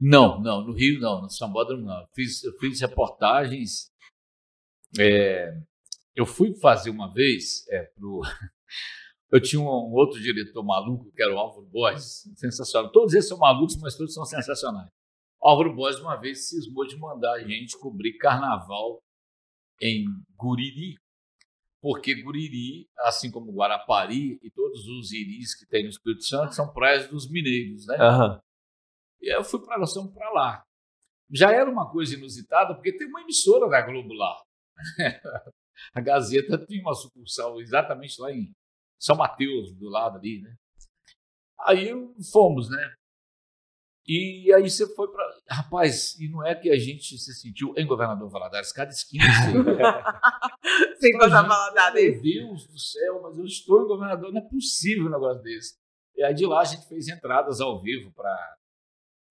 Não, não, no Rio não, no São Bódromo não. Fiz, eu fiz reportagens. É, eu fui fazer uma vez é, pro. Eu tinha um, um, outro diretor maluco, que era o Álvaro Borges, sensacional. Todos eles são malucos, mas todos são sensacionais. O Álvaro Borges, uma vez, cismou de mandar a gente cobrir carnaval em Guriri, porque Guriri, assim como Guarapari e todos os iris que tem no Espírito Santo, são praias dos mineiros, né? Uhum. E aí eu fui para nós fomos para lá. Já era uma coisa inusitada, porque tem uma emissora da Globo lá. A Gazeta tem uma sucursal exatamente lá em São Mateus, do lado ali, né? Aí fomos, né? E aí você foi para. Rapaz, e não é que a gente se sentiu em Governador Valadares, cada esquina. Sem passar Valadares. Meu Deus do céu, mas eu estou em Governador, não é possível um negócio desse. E aí de lá a gente fez entradas ao vivo para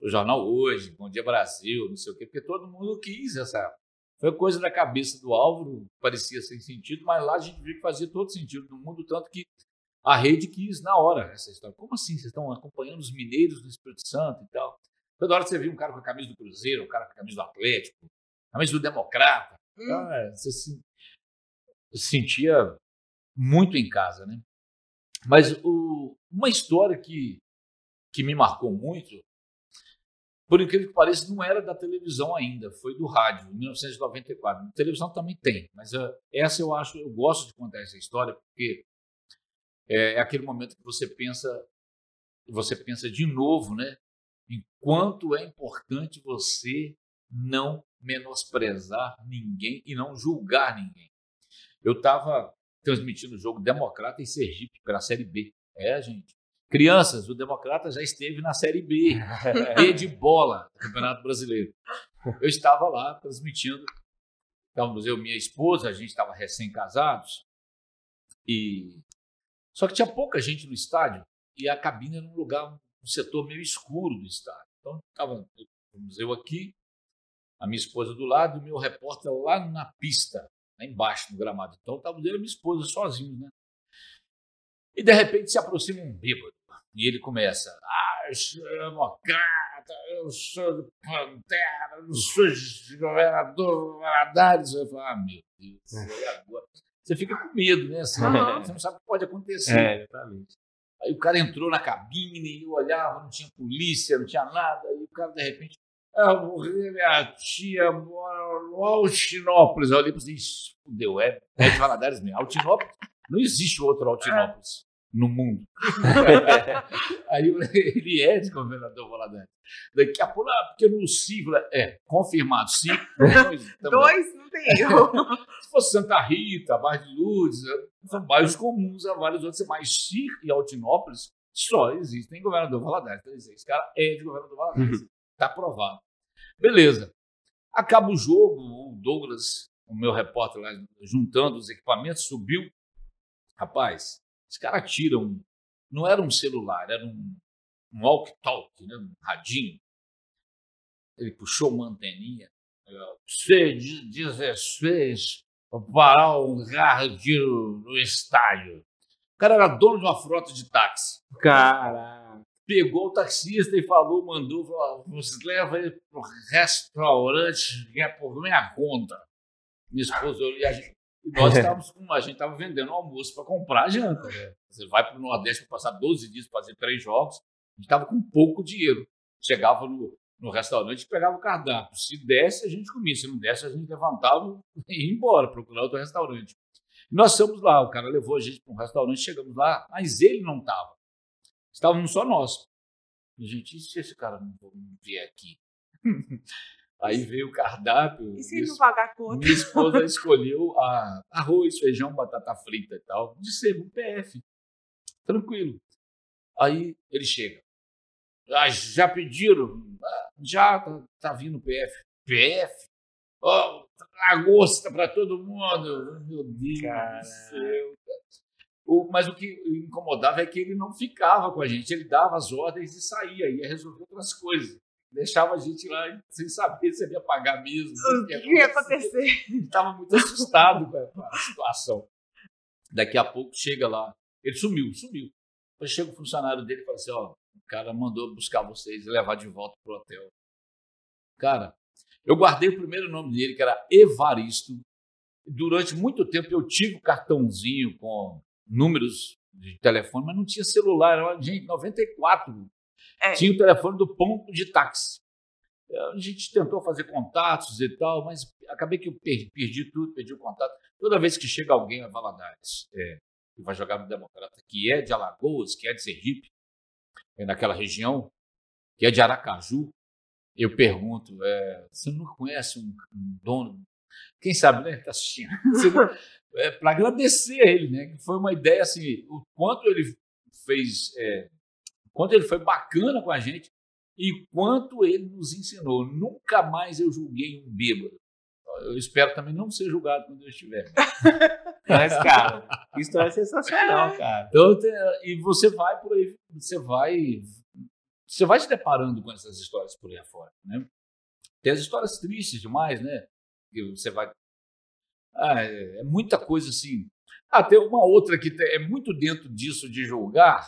o Jornal Hoje, Bom Dia Brasil, não sei o quê, porque todo mundo quis essa. Foi coisa da cabeça do Álvaro, parecia sem sentido, mas lá a gente viu que fazia todo sentido no mundo, tanto que a rede quis na hora essa história. Como assim? Vocês estão acompanhando os mineiros do Espírito Santo e tal? Toda hora você via um cara com a camisa do Cruzeiro, um cara com a camisa do Atlético, a camisa do Democrata. Hum. Então, é, você se sentia muito em casa, né? Mas o, uma história que, que me marcou muito, por incrível que pareça, não era da televisão ainda, foi do rádio, em 1994. A televisão também tem, mas uh, essa eu acho, eu gosto de contar essa história porque é, é aquele momento que você pensa, você pensa de novo, né? Em quanto é importante você não menosprezar ninguém e não julgar ninguém. Eu estava transmitindo o jogo Democrata em Sergipe pela Série B. É, gente. Crianças, o Democrata já esteve na Série B, B de bola Campeonato Brasileiro. Eu estava lá transmitindo. Estávamos eu e minha esposa, a gente estava recém-casados. E só que tinha pouca gente no estádio e a cabine era um lugar, um setor meio escuro do estádio. Então estava eu aqui, a minha esposa do lado e o meu repórter lá na pista, lá embaixo no gramado. Então estava eu e minha esposa sozinhos, né? E de repente se aproxima um bêbado e ele começa: Ah, eu sou democrata, eu sou do Pantera, eu sou de governador Valadares. Eu falo: Ah, meu Deus, e agora? Você fica com medo, né? Assim, Uhum. Você não sabe o que pode acontecer. É, exatamente. Aí o cara entrou na cabine, eu olhava, não tinha polícia, não tinha nada. Aí o cara, de repente, ah, morreu minha tia, mora no Altinópolis. Eu olhei e falei, "Ixi, fudeu, é, é de Valadares mesmo. Altinópolis, não existe outro Altinópolis no mundo. Aí eu falei, ele é de governador Valadares. Daqui a pouco, ah, porque no CIV, é, confirmado, sim. dois, também. Dois não tem erro. Se fosse Santa Rita, Bar de Lourdes, são bairros comuns, há vários outros, mas Cir e Altinópolis só existem em Governador Valadares. Então, esse cara é de Governador Valadares. Está aprovado. Beleza. Acaba o jogo, o Douglas, o meu repórter lá, juntando os equipamentos, subiu. Rapaz, os caras tiram. Não era um celular, era um, um walkie-talkie, né? um radinho. Ele puxou uma anteninha. C16 para parar um carro no estádio. O cara era dono de uma frota de táxi. Caraca. Pegou o taxista e falou, mandou, falou, você leva ele para o restaurante que é por minha conta. Minha esposa e, a gente, e nós estávamos com, a gente estava vendendo almoço para comprar a janta. Né? Você vai para o Nordeste para passar 12 dias para fazer três jogos, a gente estava com pouco dinheiro. Chegava no, no restaurante e pegava o cardápio. Se desse, a gente comia. Se não desse, a gente levantava e ia embora, procurar outro restaurante. E nós fomos lá, o cara levou a gente para um restaurante, chegamos lá, mas ele não estava. Estávamos só nós. E, gente, e se esse cara não vier aqui? Aí veio o cardápio. E se não pagar conta? minha esposa escolheu arroz, feijão, batata frita e tal, de ser um PF. Tranquilo. Aí ele chega. Ah, já pediram? Ah, já, tá, tá vindo PF. PF? Oh, lagosta para todo mundo. Meu Deus do céu. O, mas o que incomodava é que ele não ficava com a gente. Ele dava as ordens e saía, ia resolver outras coisas. Deixava a gente lá sem saber se ele ia pagar mesmo. O que ia acontecer? Ele estava muito assustado com a situação. Daqui a pouco chega lá. Ele sumiu, sumiu. Depois chega o funcionário dele e fala assim: ó, o cara mandou buscar vocês e levar de volta pro hotel. Cara, eu guardei o primeiro nome dele, que era Evaristo. Durante muito tempo eu tive o cartãozinho com números de telefone, mas não tinha celular. Era, gente, 94. É. Tinha o telefone do ponto de táxi. A gente tentou fazer contatos e tal, mas acabei que eu perdi, perdi tudo, perdi o contato. Toda vez que chega alguém a Valadares, é, que vai jogar no Democrata, que é de Alagoas, que é de Sergipe, é naquela região, que é de Aracaju, eu pergunto, é, você não conhece um, um dono? Quem sabe, né? Está assistindo. é, Para agradecer a ele, né? Que foi uma ideia assim, o quanto ele fez, é, quanto ele foi bacana com a gente e quanto ele nos ensinou. Nunca mais eu julguei um bêbado. Eu espero também não ser julgado quando eu estiver. Mas, cara, que história sensacional, cara. Então, e você vai por aí, você vai, você vai se deparando com essas histórias por aí afora, né? Tem as histórias tristes demais, né? Que você vai, ah, é, é muita coisa assim. Ah, tem uma outra que é muito dentro disso de julgar.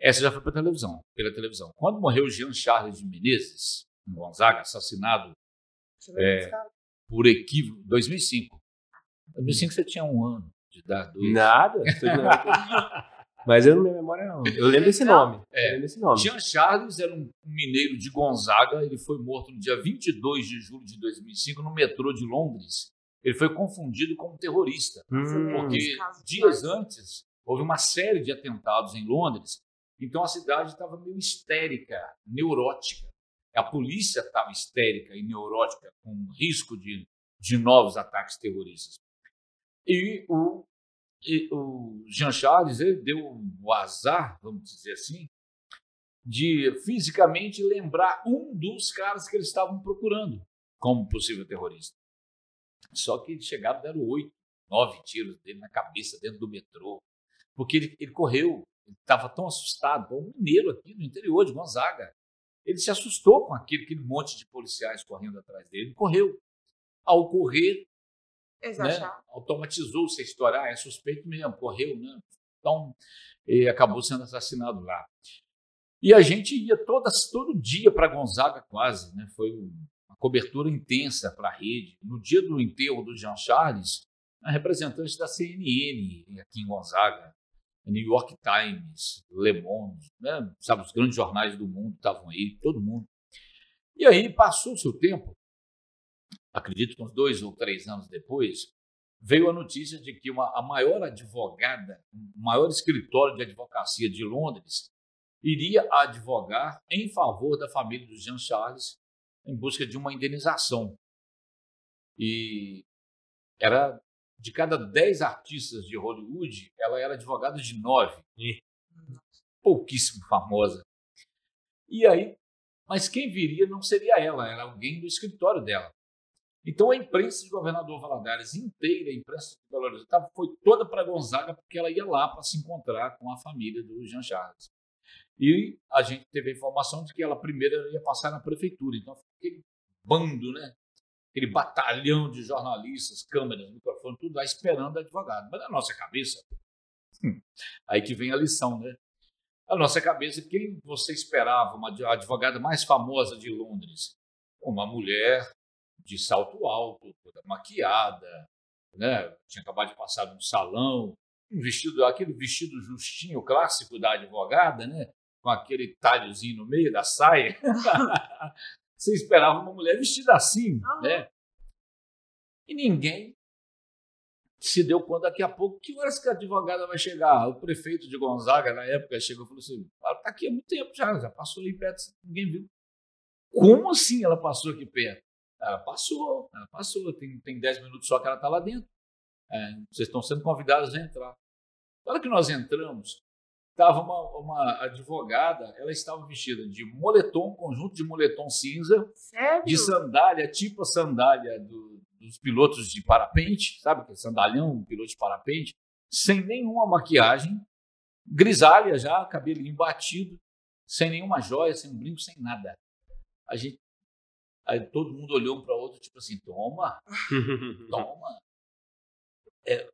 Essa já foi para televisão, pela televisão. Quando morreu o Jean Charles de Menezes, em Gonzaga, assassinado É. por equívoco, 2005. 2005 você tinha um ano de idade. dois. Nada. Mas eu não lembro memória, não. Eu lembro desse nome. É. Eu lembro desse nome. Jean Charles era um mineiro de Gonzaga. Ele foi morto no dia 22 de julho de 2005 no metrô de Londres. Ele foi confundido como terrorista. Hum, Porque dias antes houve uma série de atentados em Londres, então a cidade estava meio histérica, neurótica. A polícia estava histérica e neurótica, com risco de, de novos ataques terroristas. E o, e o Jean Charles ele deu o azar, vamos dizer assim, de fisicamente lembrar um dos caras que eles estavam procurando como possível terrorista. Só que chegaram, deram oito, nove tiros dele na cabeça dentro do metrô. Porque ele, ele correu, ele estava tão assustado, um mineiro aqui no interior de Gonzaga. Ele se assustou com aquele, aquele monte de policiais correndo atrás dele. Ele correu. Ao correr, né, automatizou-se a história. Ah, é suspeito mesmo, correu, né? Então, ele acabou sendo assassinado lá. E a gente ia todas, todo dia para Gonzaga, quase. Né? Foi uma cobertura intensa para a rede. No dia do enterro do Jean Charles, a representante da CNN aqui em Gonzaga, New York Times, Le Monde, né? sabe, os grandes jornais do mundo estavam aí, todo mundo. E aí passou o seu tempo, acredito que uns dois ou três anos depois, veio a notícia de que uma, a maior advogada, o maior escritório de advocacia de Londres, iria advogar em favor da família do Jean Charles em busca de uma indenização. E era de cada dez artistas de Hollywood, ela era advogada de nove. Pouquíssimo famosa. E aí, mas quem viria não seria ela, era alguém do escritório dela. Então a imprensa de Governador Valadares inteira, a imprensa de Belo Horizonte, foi toda para Gonzaga porque ela ia lá para se encontrar com a família do Jean Charles. E a gente teve a informação de que ela primeiro ia passar na prefeitura. Então aquele bando, né? Aquele batalhão de jornalistas, câmeras, microfone, tudo lá esperando a advogada. Mas na nossa cabeça, hum, aí que vem a lição, né? Na nossa cabeça, quem você esperava, uma ad- a advogada mais famosa de Londres? Uma mulher de salto alto, toda maquiada, né? Tinha acabado de passar num salão, um vestido, aquele vestido justinho clássico da advogada, né? Com aquele talhozinho no meio da saia. Você esperava uma mulher vestida assim, né? E ninguém se deu conta daqui a pouco que horas que a advogada vai chegar. O prefeito de Gonzaga, na época, chegou e falou assim: ela está aqui há muito tempo já, já passou aí perto, ninguém viu. Como assim ela passou aqui perto? Ela passou, ela passou, tem, tem 10 minutos só que ela está lá dentro. É, vocês estão sendo convidados a entrar. Na hora que nós entramos, estava uma, uma advogada, ela estava vestida de moletom, conjunto de moletom cinza, Sério? de sandália, tipo a sandália do- dos pilotos de parapente, sabe? Aquele sandalhão, piloto de parapente, sem nenhuma maquiagem, grisalha já, cabelinho batido, sem nenhuma joia, sem um brinco, sem nada. A gente, aí todo mundo olhou um para o outro, tipo assim, toma, toma. É,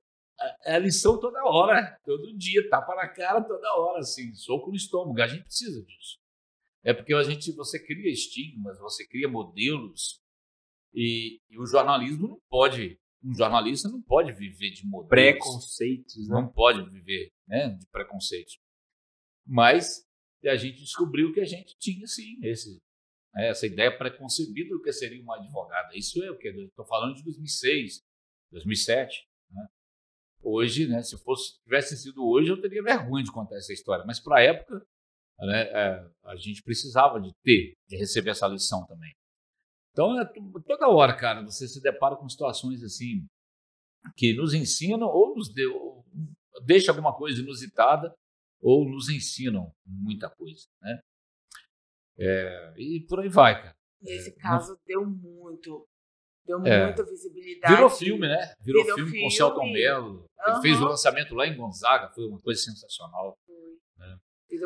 é a lição toda hora, todo dia, tapa na cara toda hora, assim, soco no estômago. A gente precisa disso. É porque a gente, você cria estigmas, você cria modelos e, e o jornalismo não pode, um jornalista não pode viver de modelos. Preconceitos, né? Não pode viver né, de preconceitos. Mas a gente descobriu que a gente tinha sim esse, né, essa ideia preconcebida do que seria uma advogada. Isso é o que? Estou falando de 2006, 2007. Hoje, né, se fosse tivesse sido hoje, eu teria vergonha de contar essa história. Mas para a época, né, é, a gente precisava de ter, de receber essa lição também. Então, é, to- toda hora, cara, você se depara com situações assim que nos ensinam ou nos ou deixa alguma coisa inusitada ou nos ensinam muita coisa, né? É, e por aí vai, cara. Nesse É, caso, deu muito. Deu É. muita visibilidade. Virou filme, né? Virou, Virou filme, com filme. o Celton Mello. Ele fez o lançamento lá em Gonzaga, foi uma coisa sensacional. É.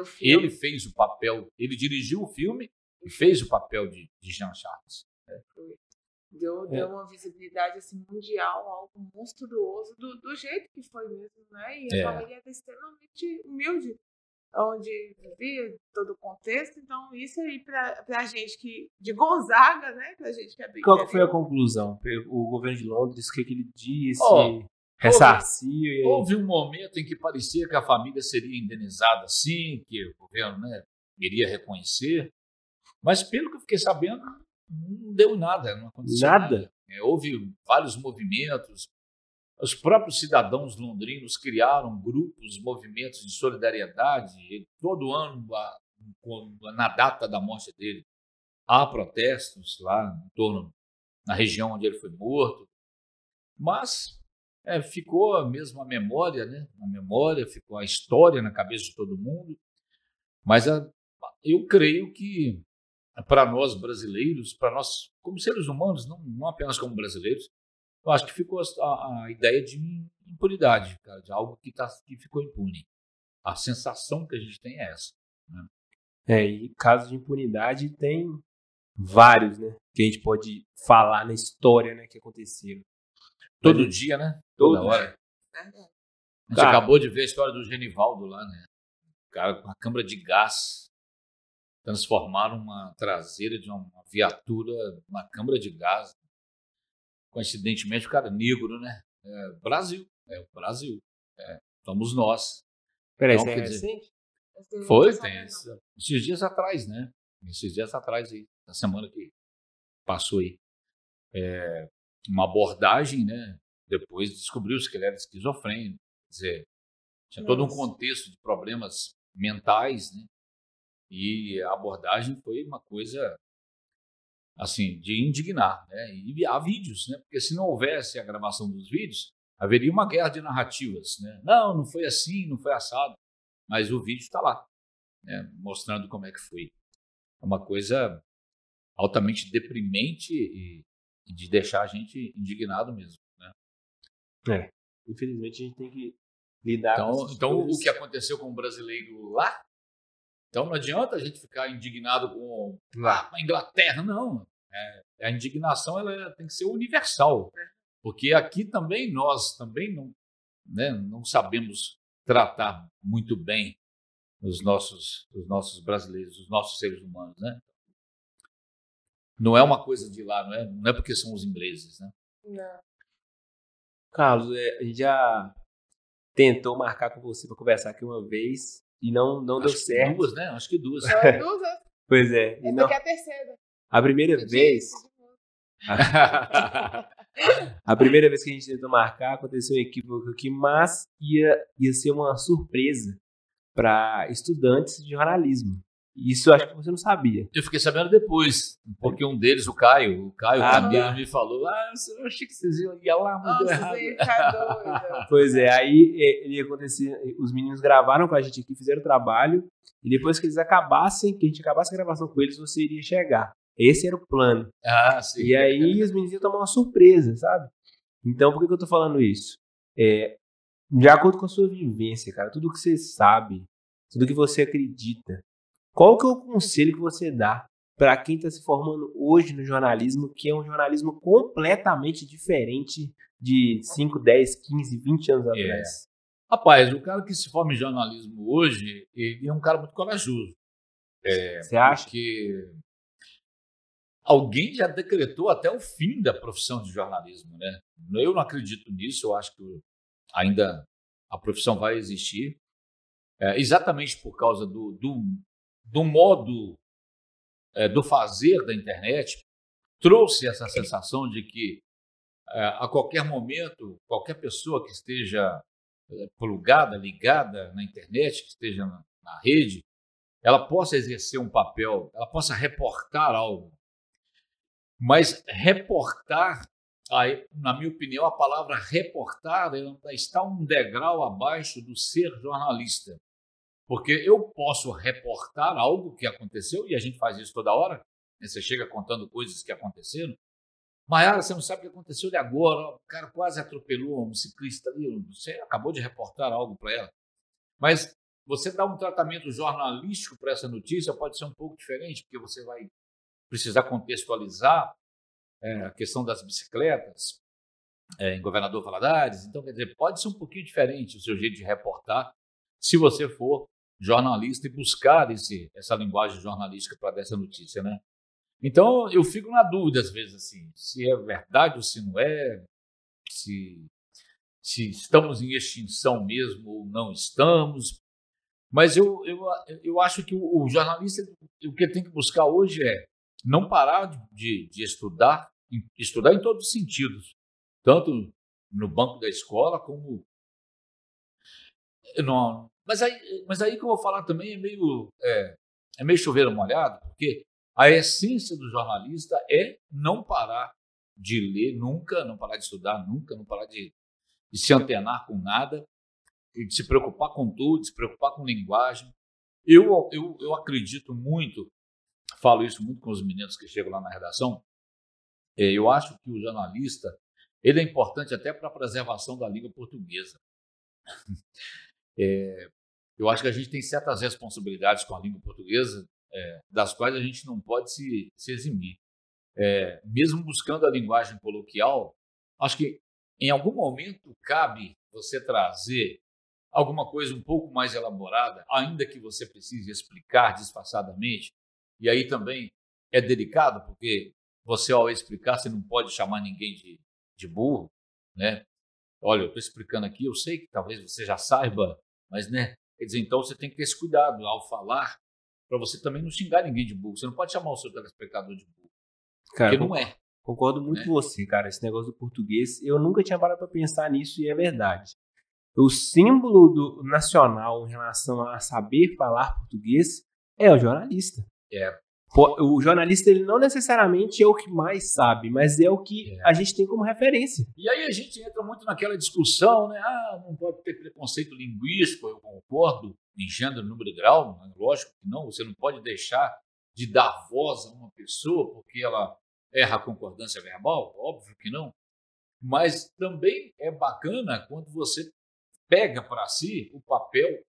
Filme. Ele fez o papel, ele dirigiu o filme e fez o papel de, de Jean Charles. Deu, É. deu uma visibilidade assim, mundial, algo monstruoso, do, do jeito que foi mesmo, né? E a É. família era extremamente humilde, onde vivia todo o contexto. Então, isso aí, pra, pra gente que. de Gonzaga, né? Pra gente que é bem Qual que foi a conclusão? O governo de Londres, o que, que ele disse? Ó, ressarciu. e aí- Houve um momento em que parecia que a família seria indenizada sim, que o governo né, iria reconhecer, mas pelo que eu fiquei sabendo, não deu nada, não aconteceu Nada? nada. É, houve vários movimentos, os próprios cidadãos londrinos criaram grupos, movimentos de solidariedade, todo ano, na data da morte dele, há protestos lá em torno, na região onde ele foi morto, mas é, ficou mesmo a memória, né? A memória, ficou a história na cabeça de todo mundo. Mas a- eu creio que para nós brasileiros, para nós como seres humanos, não, não apenas como brasileiros, eu acho que ficou a, a ideia de impunidade, cara, de algo que, tá, que ficou impune. A sensação que a gente tem é essa. É, e casos de impunidade tem vários, né? Que a gente pode falar na história, né? Que aconteceram. Todo Mas- dia, né? Todo Toda hora. Verdade. A gente Cara. acabou de ver a história do Genivaldo lá, né? O cara com a câmara de gás transformaram uma traseira de uma viatura numa câmara de gás. Coincidentemente, o cara negro, né? É, Brasil. É o Brasil. É, somos nós. Peraí, Então, é quer dizer- recente? Não Foi, tem esse- esses dias atrás, né? Esses dias atrás aí, na semana que passou aí. É, uma abordagem, né? Depois descobriu-se que ele era esquizofrênico. Quer dizer, tinha todo um contexto de problemas mentais, né? E a abordagem foi uma coisa, assim, de indignar, né? E há vídeos, né? Porque se não houvesse a gravação dos vídeos, haveria uma guerra de narrativas, né? Não, não foi assim, não foi assado. Mas o vídeo está lá, né? mostrando como é que foi. É uma coisa altamente deprimente e, e de deixar a gente indignado mesmo. Né? Infelizmente a gente tem que lidar com Então, essas então coisas. o que aconteceu com o brasileiro lá, então não adianta a gente ficar indignado com a Inglaterra, não. É, a indignação ela é- tem que ser universal, porque aqui também nós também não, né, não sabemos tratar muito bem os nossos, os nossos brasileiros, os nossos seres humanos, né? Não é uma coisa de lá, não é, não é porque são os ingleses, né? Não. Carlos, é, a gente já tentou marcar com você para conversar aqui uma vez e não, não deu Acho certo. duas, né? Acho que duas. É duas, né? Pois é. E Essa não, aqui é a terceira. a primeira Pedi, vez, pedi. a primeira vez que a gente tentou marcar, aconteceu um equívoco aqui, mas ia, ia ser uma surpresa para estudantes de jornalismo. Isso eu acho que você não sabia. Eu fiquei sabendo depois, porque um deles, o Caio, o Caio Ah, Camilo, tá. me falou: Ah, eu achei que vocês iam ir lá, mas deu errado. tá. Pois é, aí ele ia acontecer. Os meninos gravaram com a gente aqui, fizeram o trabalho, e depois que eles acabassem, que a gente acabasse a gravação com eles, você iria chegar. Esse era o plano. Ah, sim. E aí os meninos iam tomar uma surpresa, sabe? Então, por que, que eu tô falando isso? É, de acordo com a sua vivência, cara, tudo que você sabe, tudo que você acredita, qual que é o conselho que você dá para quem está se formando hoje no jornalismo, que é um jornalismo completamente diferente de 5, 10, 15, 20 anos atrás? Rapaz, o cara que se forma em jornalismo hoje, ele é um cara muito corajoso. Você acha? Porque alguém já decretou até o fim da profissão de jornalismo, né? Eu não acredito nisso, eu acho que ainda a profissão vai existir, é, exatamente por causa do, do, do modo é, do fazer da internet, trouxe essa sensação de que é, a qualquer momento, qualquer pessoa que esteja é, plugada, ligada na internet, que esteja na, na rede, ela possa exercer um papel, ela possa reportar algo. Mas reportar, na minha opinião, a palavra reportar ela está um degrau abaixo do ser jornalista. Porque eu posso reportar algo que aconteceu, e a gente faz isso toda hora, né? você chega contando coisas que aconteceram. Maiara, você não sabe o que aconteceu de agora, o cara quase atropelou um ciclista ali, você acabou de reportar algo para ela. Mas você dá um tratamento jornalístico para essa notícia pode ser um pouco diferente, porque você vai precisar contextualizar é, a questão das bicicletas é, em Governador Valadares. Então, quer dizer, pode ser um pouquinho diferente o seu jeito de reportar, se você for jornalista e buscar esse, essa linguagem jornalística para dar essa notícia, né? Então, eu fico na dúvida às vezes, assim, se é verdade ou se não é, se... se estamos em extinção mesmo ou não estamos. Mas eu, eu, eu acho que o, o jornalista, o que tem que buscar hoje é não parar de, de estudar, estudar em todos os sentidos, tanto no banco da escola como. Mas, aí, mas aí que eu vou falar também é meio, é, é meio chover molhado, porque a essência do jornalista é não parar de ler nunca, não parar de estudar nunca, não parar de, de se antenar com nada, de se preocupar com tudo, de se preocupar com linguagem. Eu, eu, eu acredito muito, falo isso muito com os meninos que chegam lá na redação, é, eu acho que o jornalista ele é importante até para a preservação da língua portuguesa. É, eu acho que a gente tem certas responsabilidades com a língua portuguesa, é, das quais a gente não pode se, se eximir. É, mesmo buscando a linguagem coloquial, acho que em algum momento cabe você trazer alguma coisa um pouco mais elaborada, ainda que você precise explicar disfarçadamente. E aí também é delicado, porque você, ao explicar, você não pode chamar ninguém de, de burro, né? Olha, eu estou explicando aqui, eu sei que talvez você já saiba, mas, né? Quer dizer, então você tem que ter esse cuidado ao falar, para você também não xingar ninguém de burro. Você não pode chamar o seu telespectador de burro. Cara, porque não é. Concordo muito né? com você, cara. Esse negócio do português, eu nunca tinha parado para pensar nisso e é verdade. O símbolo do nacional em relação a saber falar português é o jornalista. É. O jornalista ele não necessariamente é o que mais sabe, mas é o que é. a gente tem como referência. E aí a gente entra muito naquela discussão, né? Ah, não pode ter preconceito linguístico, eu concordo em gênero, número e grau, lógico que não, você não pode deixar de dar voz a uma pessoa porque ela erra a concordância verbal, óbvio que não. Mas também é bacana quando você pega para si o papel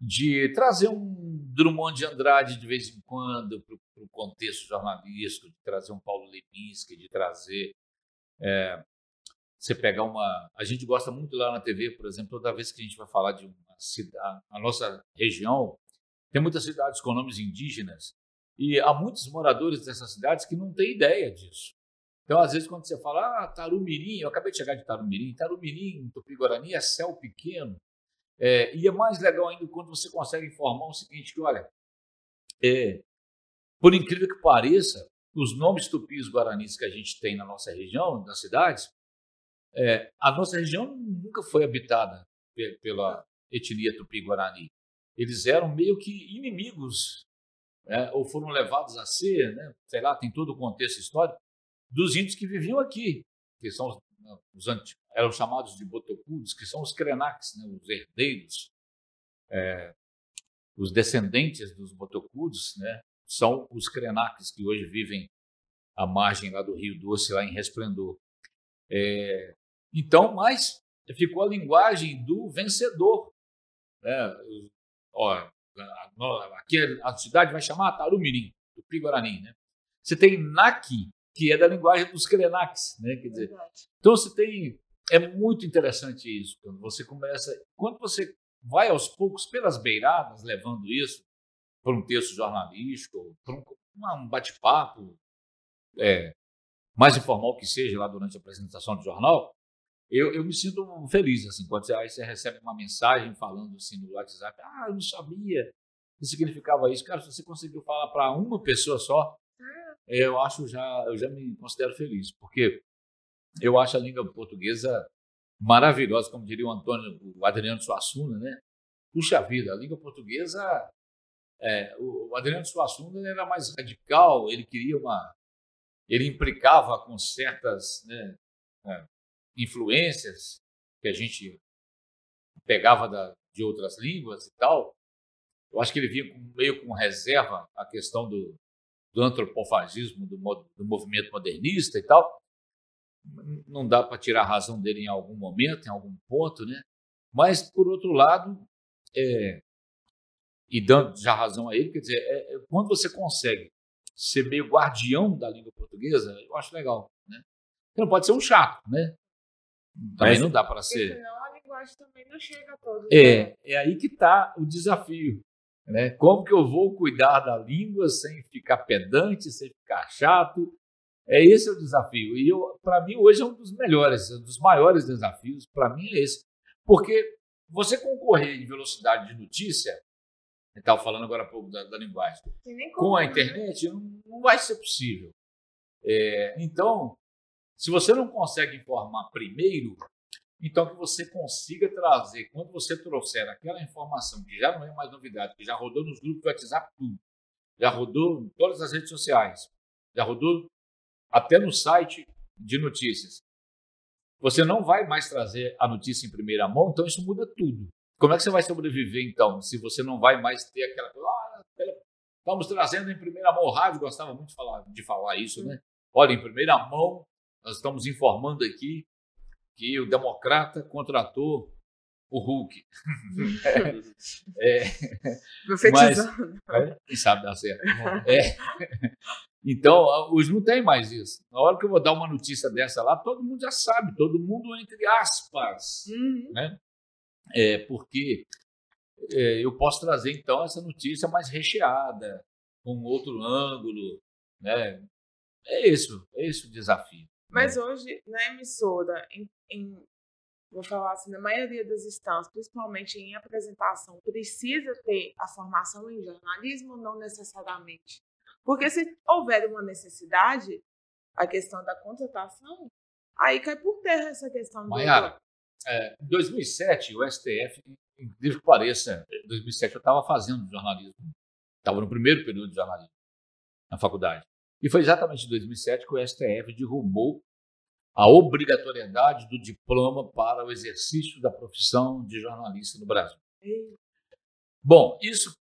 de trazer um Drummond de Andrade de vez em quando para o contexto jornalístico, de trazer um Paulo Leminski, de trazer. É, você pegar uma. A gente gosta muito lá na TV, por exemplo, toda vez que a gente vai falar de uma cidade, a nossa região, tem muitas cidades com nomes indígenas e há muitos moradores dessas cidades que não têm ideia disso. Então, às vezes, quando você fala, ah, Tarumirim, eu acabei de chegar de Tarumirim, Tarumirim, Tupi-Guarani é céu pequeno. É, e é mais legal ainda quando você consegue informar o seguinte, que olha, é, por incrível que pareça, os nomes tupis guaranis que a gente tem na nossa região, nas cidades, é, a nossa região nunca foi habitada pela etnia tupi-guarani. Eles eram meio que inimigos, né, ou foram levados a ser, né, sei lá, tem todo o contexto histórico, dos índios que viviam aqui, que são os, os eram chamados de botocudos, que são os Krenaks, né, os herdeiros, é, os descendentes dos botocudos, né, são os Krenaks que hoje vivem à margem lá do Rio Doce, lá em Resplendor. É, então, mas ficou a linguagem do vencedor. Né? Ó, aqui a cidade vai chamar Tarumirim, do Piguarani. Né? Você tem Naki, que é da linguagem dos Krenaks, né? Quer dizer, então você tem é muito interessante isso quando você começa, quando você vai aos poucos pelas beiradas levando isso para um texto jornalístico, para um, um bate-papo é, mais informal que seja lá durante a apresentação do jornal, eu, eu me sinto feliz assim quando você, aí você recebe uma mensagem falando assim no WhatsApp, ah, eu não sabia que significava isso, cara, se você conseguiu falar para uma pessoa só, eu acho já, eu já me considero feliz, porque eu acho a língua portuguesa maravilhosa, como diria o Antônio, o Adriano Suassuna, né? Puxa vida, a língua portuguesa, é, o Adriano Suassuna era mais radical, ele queria uma, ele implicava com certas né, é, influências que a gente pegava da, de outras línguas e tal. Eu acho que ele vinha meio com reserva a questão do, do antropofagismo, do, do movimento modernista e tal. Não dá para tirar a razão dele em algum momento, em algum ponto, né? Mas, por outro lado, é, e dando já razão a ele, quer dizer, é, é, quando você consegue ser meio guardião da língua portuguesa, eu acho legal, né? Você não pode ser um chato, né? Também Mas, não dá para ser. Senão a linguagem também não chega a todos. É, né? é aí que está o desafio. Né? Como que eu vou cuidar da língua sem ficar pedante, sem ficar chato? É esse é o desafio. E para mim hoje é um dos melhores, um dos maiores desafios. Para mim é esse, porque você concorrer em velocidade de notícia, estava falando agora há pouco da, da linguagem, com a né? internet não, não vai ser possível. É, então, se você não consegue informar primeiro, então que você consiga trazer, quando você trouxer aquela informação que já não é mais novidade, que já rodou nos grupos do WhatsApp tudo, já rodou em todas as redes sociais, já rodou até no site de notícias. Você não vai mais trazer a notícia em primeira mão, então isso muda tudo. Como é que você vai sobreviver então, se você não vai mais ter aquela coisa? Ah, estamos trazendo em primeira mão. O rádio gostava muito de falar, de falar isso, né? Olha, em primeira mão, nós estamos informando aqui que o democrata contratou o Hulk. é, Profetizando. Mas, é, quem sabe dar certo. É, então, hoje não tem mais isso. Na hora que eu vou dar uma notícia dessa lá, todo mundo já sabe, todo mundo entre aspas. Uhum. Né? É, porque é, eu posso trazer, então, essa notícia mais recheada, com outro ângulo. Né? É isso, é esse o desafio. Mas né? hoje, na emissora, em, em, vou falar assim, na maioria das instâncias, principalmente em apresentação, precisa ter a formação em jornalismo, não necessariamente. Porque se houver uma necessidade, a questão da contratação, aí cai por terra essa questão. Maiara, é, em 2007, o STF, incrível que pareça, em 2007 eu estava fazendo jornalismo, estava no primeiro período de jornalismo na faculdade. E foi exatamente em 2007 que o STF derrubou a obrigatoriedade do diploma para o exercício da profissão de jornalista no Brasil. Bom, isso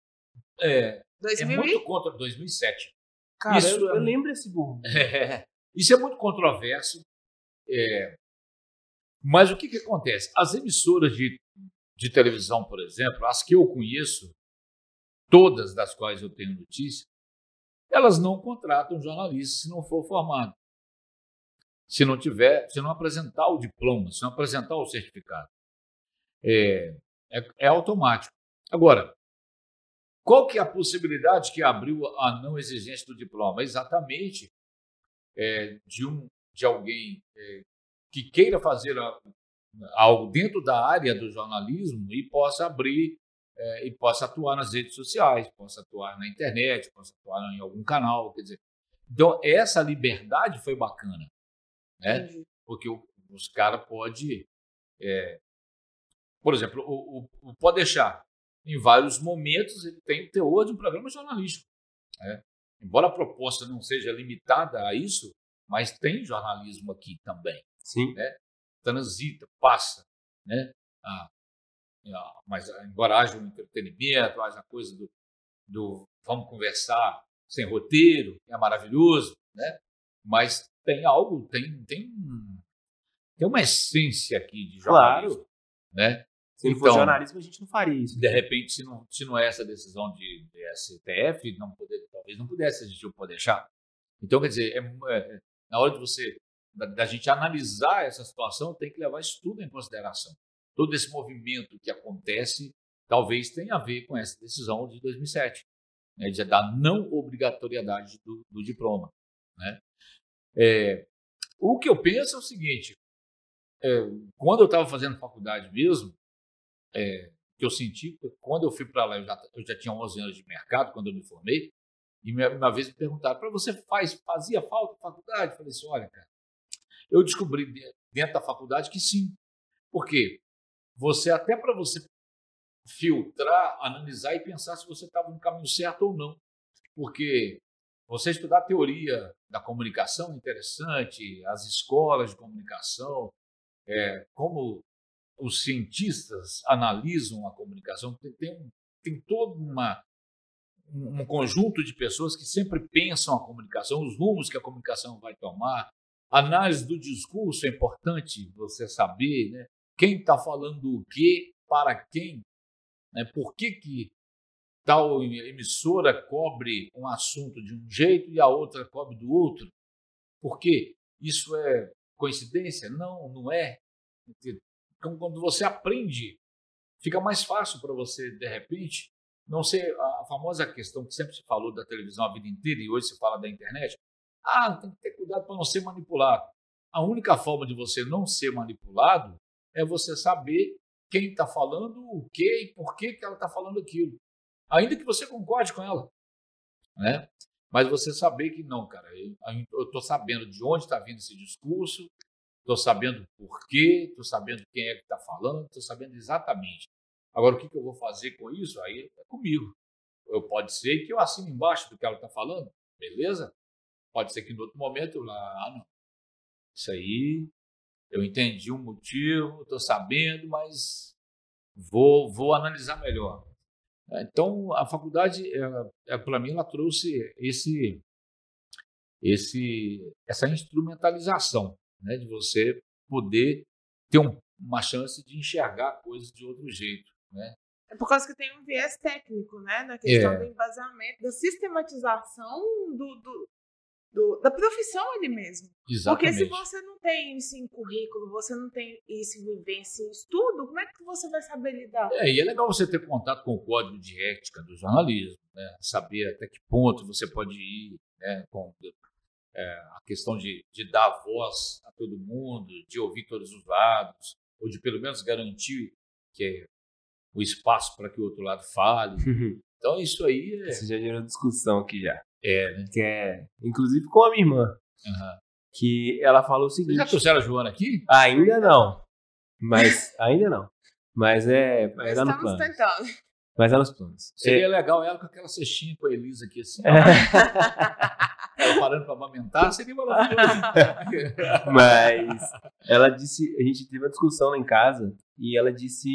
é, é muito contra 2007. Cara, isso, eu, eu lembro esse burro. É, isso é muito controverso. É, mas o que, que acontece? As emissoras de, de televisão, por exemplo, as que eu conheço, todas das quais eu tenho notícia, elas não contratam jornalista se não for formado. Se não tiver, se não apresentar o diploma, se não apresentar o certificado. É, é, é automático. Agora, qual que é a possibilidade que abriu a não exigência do diploma? Exatamente é, de, um, de alguém é, que queira fazer algo dentro da área do jornalismo e possa abrir é, e possa atuar nas redes sociais, possa atuar na internet, possa atuar em algum canal, quer dizer. Então essa liberdade foi bacana, né? Entendi. Porque o, os caras pode, é, por exemplo, o, o, o, pode deixar em vários momentos ele tem o teor de um programa jornalístico, né? Embora a proposta não seja limitada a isso, mas tem jornalismo aqui também. Sim. Né? Transita, passa, né? A, mas embora haja um entretenimento, haja a coisa do, do vamos conversar sem roteiro, é maravilhoso, né? Mas tem algo, tem, tem, tem uma essência aqui de jornalismo, claro. né? Se então, fosse jornalismo, a gente não faria isso. De repente, se não, se não é essa decisão de, de STF, não poder, talvez não pudesse a gente poder deixar. Então, quer dizer, é, é, na hora de você, da, da, gente analisar essa situação, tem que levar isso tudo em consideração todo esse movimento que acontece talvez tenha a ver com essa decisão de 2007, né, de, da não obrigatoriedade do, do diploma. Né? É, o que eu penso é o seguinte: é, quando eu estava fazendo faculdade mesmo, é, que eu senti, quando eu fui para lá, eu já, eu já tinha 11 anos de mercado, quando eu me formei, e uma vez me perguntaram: para você faz, fazia falta faculdade? Eu falei assim: olha, cara, eu descobri dentro da faculdade que sim. Por quê? Você até para você filtrar, analisar e pensar se você estava no caminho certo ou não. Porque você estudar teoria da comunicação é interessante, as escolas de comunicação, é, como os cientistas analisam a comunicação, tem, tem, tem todo uma, um conjunto de pessoas que sempre pensam a comunicação, os rumos que a comunicação vai tomar. Análise do discurso é importante você saber, né? Quem está falando o quê, para quem, né? por que, que tal emissora cobre um assunto de um jeito e a outra cobre do outro. Porque isso é coincidência? Não, não é. Então, quando você aprende, fica mais fácil para você, de repente, não ser a famosa questão que sempre se falou da televisão a vida inteira e hoje se fala da internet. Ah, tem que ter cuidado para não ser manipulado. A única forma de você não ser manipulado é você saber quem está falando, o que e por que, que ela está falando aquilo. Ainda que você concorde com ela. Né? Mas você saber que não, cara, eu estou sabendo de onde está vindo esse discurso, estou sabendo por quê, estou sabendo quem é que está falando, estou sabendo exatamente. Agora, o que, que eu vou fazer com isso? Aí é comigo. Eu, pode ser que eu assine embaixo do que ela está falando, beleza? Pode ser que em outro momento lá, ah, não. Isso aí, eu entendi o motivo, estou sabendo, mas vou, vou analisar melhor. Então, a faculdade, é, para mim, ela trouxe esse, esse, essa instrumentalização né, de você poder ter um, uma chance de enxergar coisas de outro jeito. Né? É por causa que tem um viés técnico, né? Na questão é. do embasamento, da sistematização do, do, do, da profissão ali mesmo. Exatamente. Porque se você não tem isso em currículo, você não tem isso em vivência, em estudo, como é que você vai saber lidar? É, e é legal você ter contato com o código de ética do jornalismo, né? saber até que ponto você pode ir né? com é, a questão de, de dar voz a todo mundo, de ouvir todos os lados, ou de pelo menos garantir que é o espaço para que o outro lado fale. Então isso aí é... Isso já gerou discussão aqui já. É, né? Que é, inclusive com a minha irmã. Uhum. Que ela falou o seguinte. Você já trouxeram a Joana aqui? Ainda não. Mas ainda não. Mas é. Mas é no plano. tentando. Mas é nos planos. Seria é. legal ela com aquela cestinha com a Elisa aqui assim. É. ela parando para amamentar, seria maravilhoso. Mas ela disse, a gente teve uma discussão lá em casa e ela disse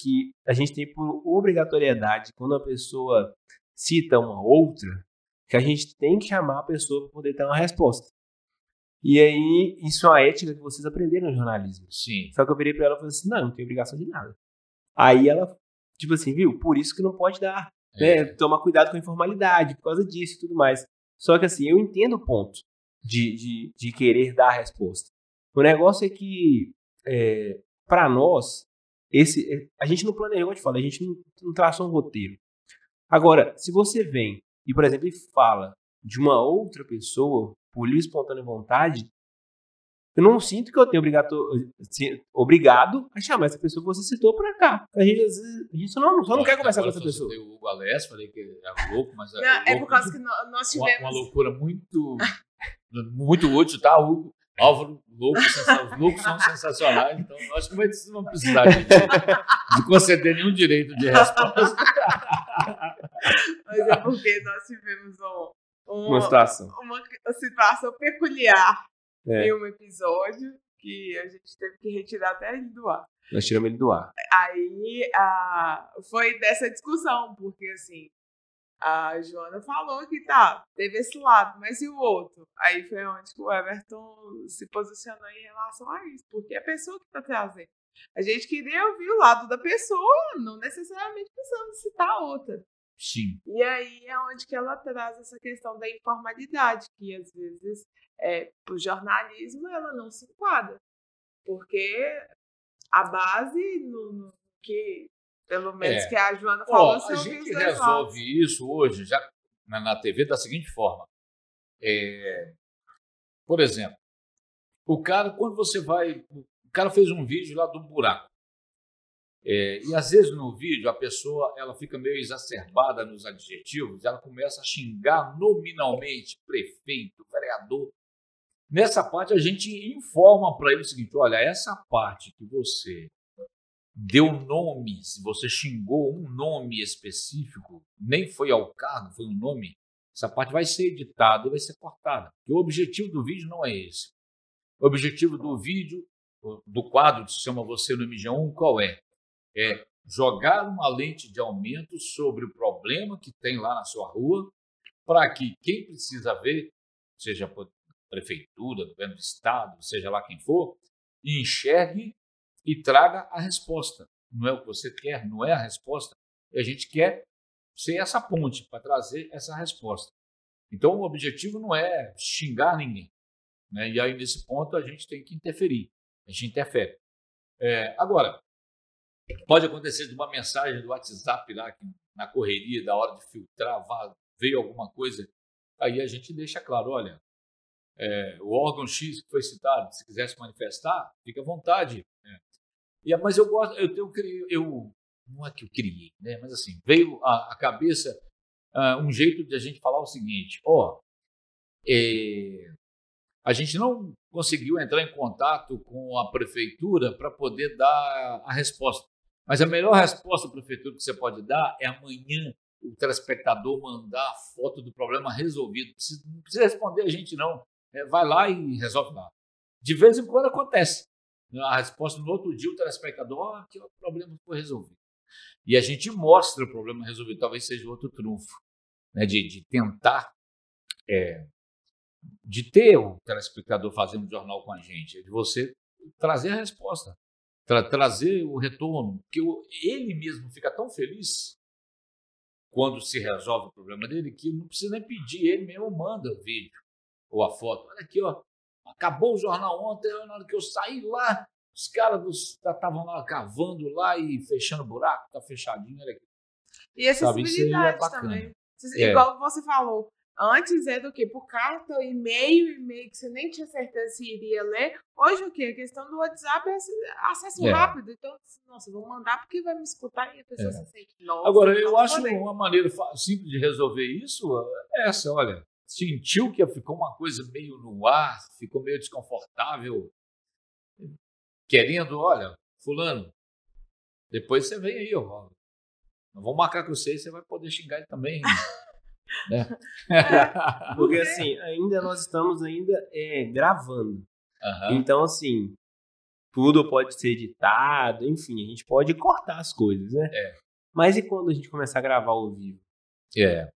que a gente tem por obrigatoriedade, quando a pessoa cita uma outra, que a gente tem que chamar a pessoa para poder ter uma resposta. E aí, isso é uma ética que vocês aprenderam no jornalismo. Sim. Só que eu virei para ela e falei assim: não, não tem obrigação de nada. Aí ela, tipo assim, viu? Por isso que não pode dar. É. Né? Toma cuidado com a informalidade, por causa disso e tudo mais. Só que assim, eu entendo o ponto de, de, de querer dar a resposta. O negócio é que, é, para nós, esse, é, a gente não planejou, eu te falo, a gente não, não traçou um roteiro. Agora, se você vem e, por exemplo, fala de uma outra pessoa por livre espontânea vontade, eu não sinto que eu tenho obrigado, obrigado a chamar essa pessoa que você citou para cá. A gente, a gente só não, só não quer conversar com essa pessoa. Eu o Hugo Alés, falei que é louco, mas é, não, é, louco, por causa que nós tivemos... Uma, uma loucura muito, muito útil, tá, Hugo? Álvaro, louco, os loucos são sensacionais, então nós não precisar de, de conceder nenhum direito de resposta. Mas é porque nós tivemos um, um, uma, situação. uma situação peculiar é. em um episódio que a gente teve que retirar até ele do ar. Nós tiramos ele do ar. Aí a, foi dessa discussão, porque assim, a Joana falou que tá, teve esse lado, mas e o outro? Aí foi onde o Everton se posicionou em relação a isso, porque é a pessoa que está trazendo. A gente queria ouvir o lado da pessoa, não necessariamente precisando citar outra. Sim. E aí é onde que ela traz essa questão da informalidade, que às vezes, é, para o jornalismo, ela não se enquadra. Porque a base no, no que, pelo menos, é. que a Joana falou, Ó, a gente resolve isso hoje, já na, na TV, da seguinte forma. É, por exemplo, o cara, quando você vai. O cara fez um vídeo lá do buraco. É, e às vezes no vídeo a pessoa ela fica meio exacerbada nos adjetivos, ela começa a xingar nominalmente prefeito, vereador. Nessa parte a gente informa para ele o seguinte: olha, essa parte que você deu nome, se você xingou um nome específico, nem foi ao cargo, foi um nome, essa parte vai ser editada e vai ser cortada. Porque o objetivo do vídeo não é esse. O objetivo do vídeo, do quadro que se chama Você no MG1, qual é? É jogar uma lente de aumento sobre o problema que tem lá na sua rua, para que quem precisa ver, seja a prefeitura, governo do estado, seja lá quem for, enxergue e traga a resposta. Não é o que você quer, não é a resposta. A gente quer ser essa ponte para trazer essa resposta. Então, o objetivo não é xingar ninguém. Né? E aí, nesse ponto, a gente tem que interferir. A gente interfere. É, agora, Pode acontecer de uma mensagem do WhatsApp lá, na correria, da hora de filtrar, veio alguma coisa, aí a gente deixa claro, olha, é, o órgão X que foi citado, se quiser se manifestar, fica à vontade. Né? E, mas eu gosto, eu, eu, eu, não é que eu criei, né? mas assim, veio à, cabeça uh, um jeito de a gente falar o seguinte: ó, é, a gente não conseguiu entrar em contato com a prefeitura para poder dar a resposta. Mas a melhor resposta prefeitura que você pode dar é amanhã o telespectador mandar a foto do problema resolvido. Não precisa responder a gente, não. É, vai lá e resolve lá. De vez em quando acontece. A resposta no outro dia, o telespectador, aqui o problema foi resolvido. E a gente mostra o problema resolvido. Talvez seja outro trunfo, né, de, de tentar é, de ter o telespectador fazendo jornal com a gente, de você trazer a resposta, tra trazer o retorno, porque ele mesmo fica tão feliz quando se resolve o problema dele que não precisa nem pedir, ele mesmo manda o vídeo ou a foto. Olha aqui, ó, acabou o jornal ontem, na hora que eu saí lá, os caras estavam lá cavando lá e fechando buraco, tá fechadinho, olha aqui. E acessibilidade é também. É. Igual você falou, Antes é do que? Por carta, e-mail, e-mail que você nem tinha certeza se iria ler. Hoje o que? A questão do WhatsApp é acesso é. rápido. Então, nossa, vou mandar porque vai me escutar e a pessoa é. se sente nossa. Agora, eu acho poder. uma maneira simples de resolver isso é essa, olha. Sentiu que ficou uma coisa meio no ar, ficou meio desconfortável, querendo, olha, fulano, depois você vem aí, ó. Não vou marcar com você, você vai poder xingar ele também. Né? Porque assim, ainda nós estamos ainda é, gravando. Uhum. Então, assim, tudo pode ser editado, enfim, a gente pode cortar as coisas, né? É. Mas e quando a gente começar a gravar ao vivo? É.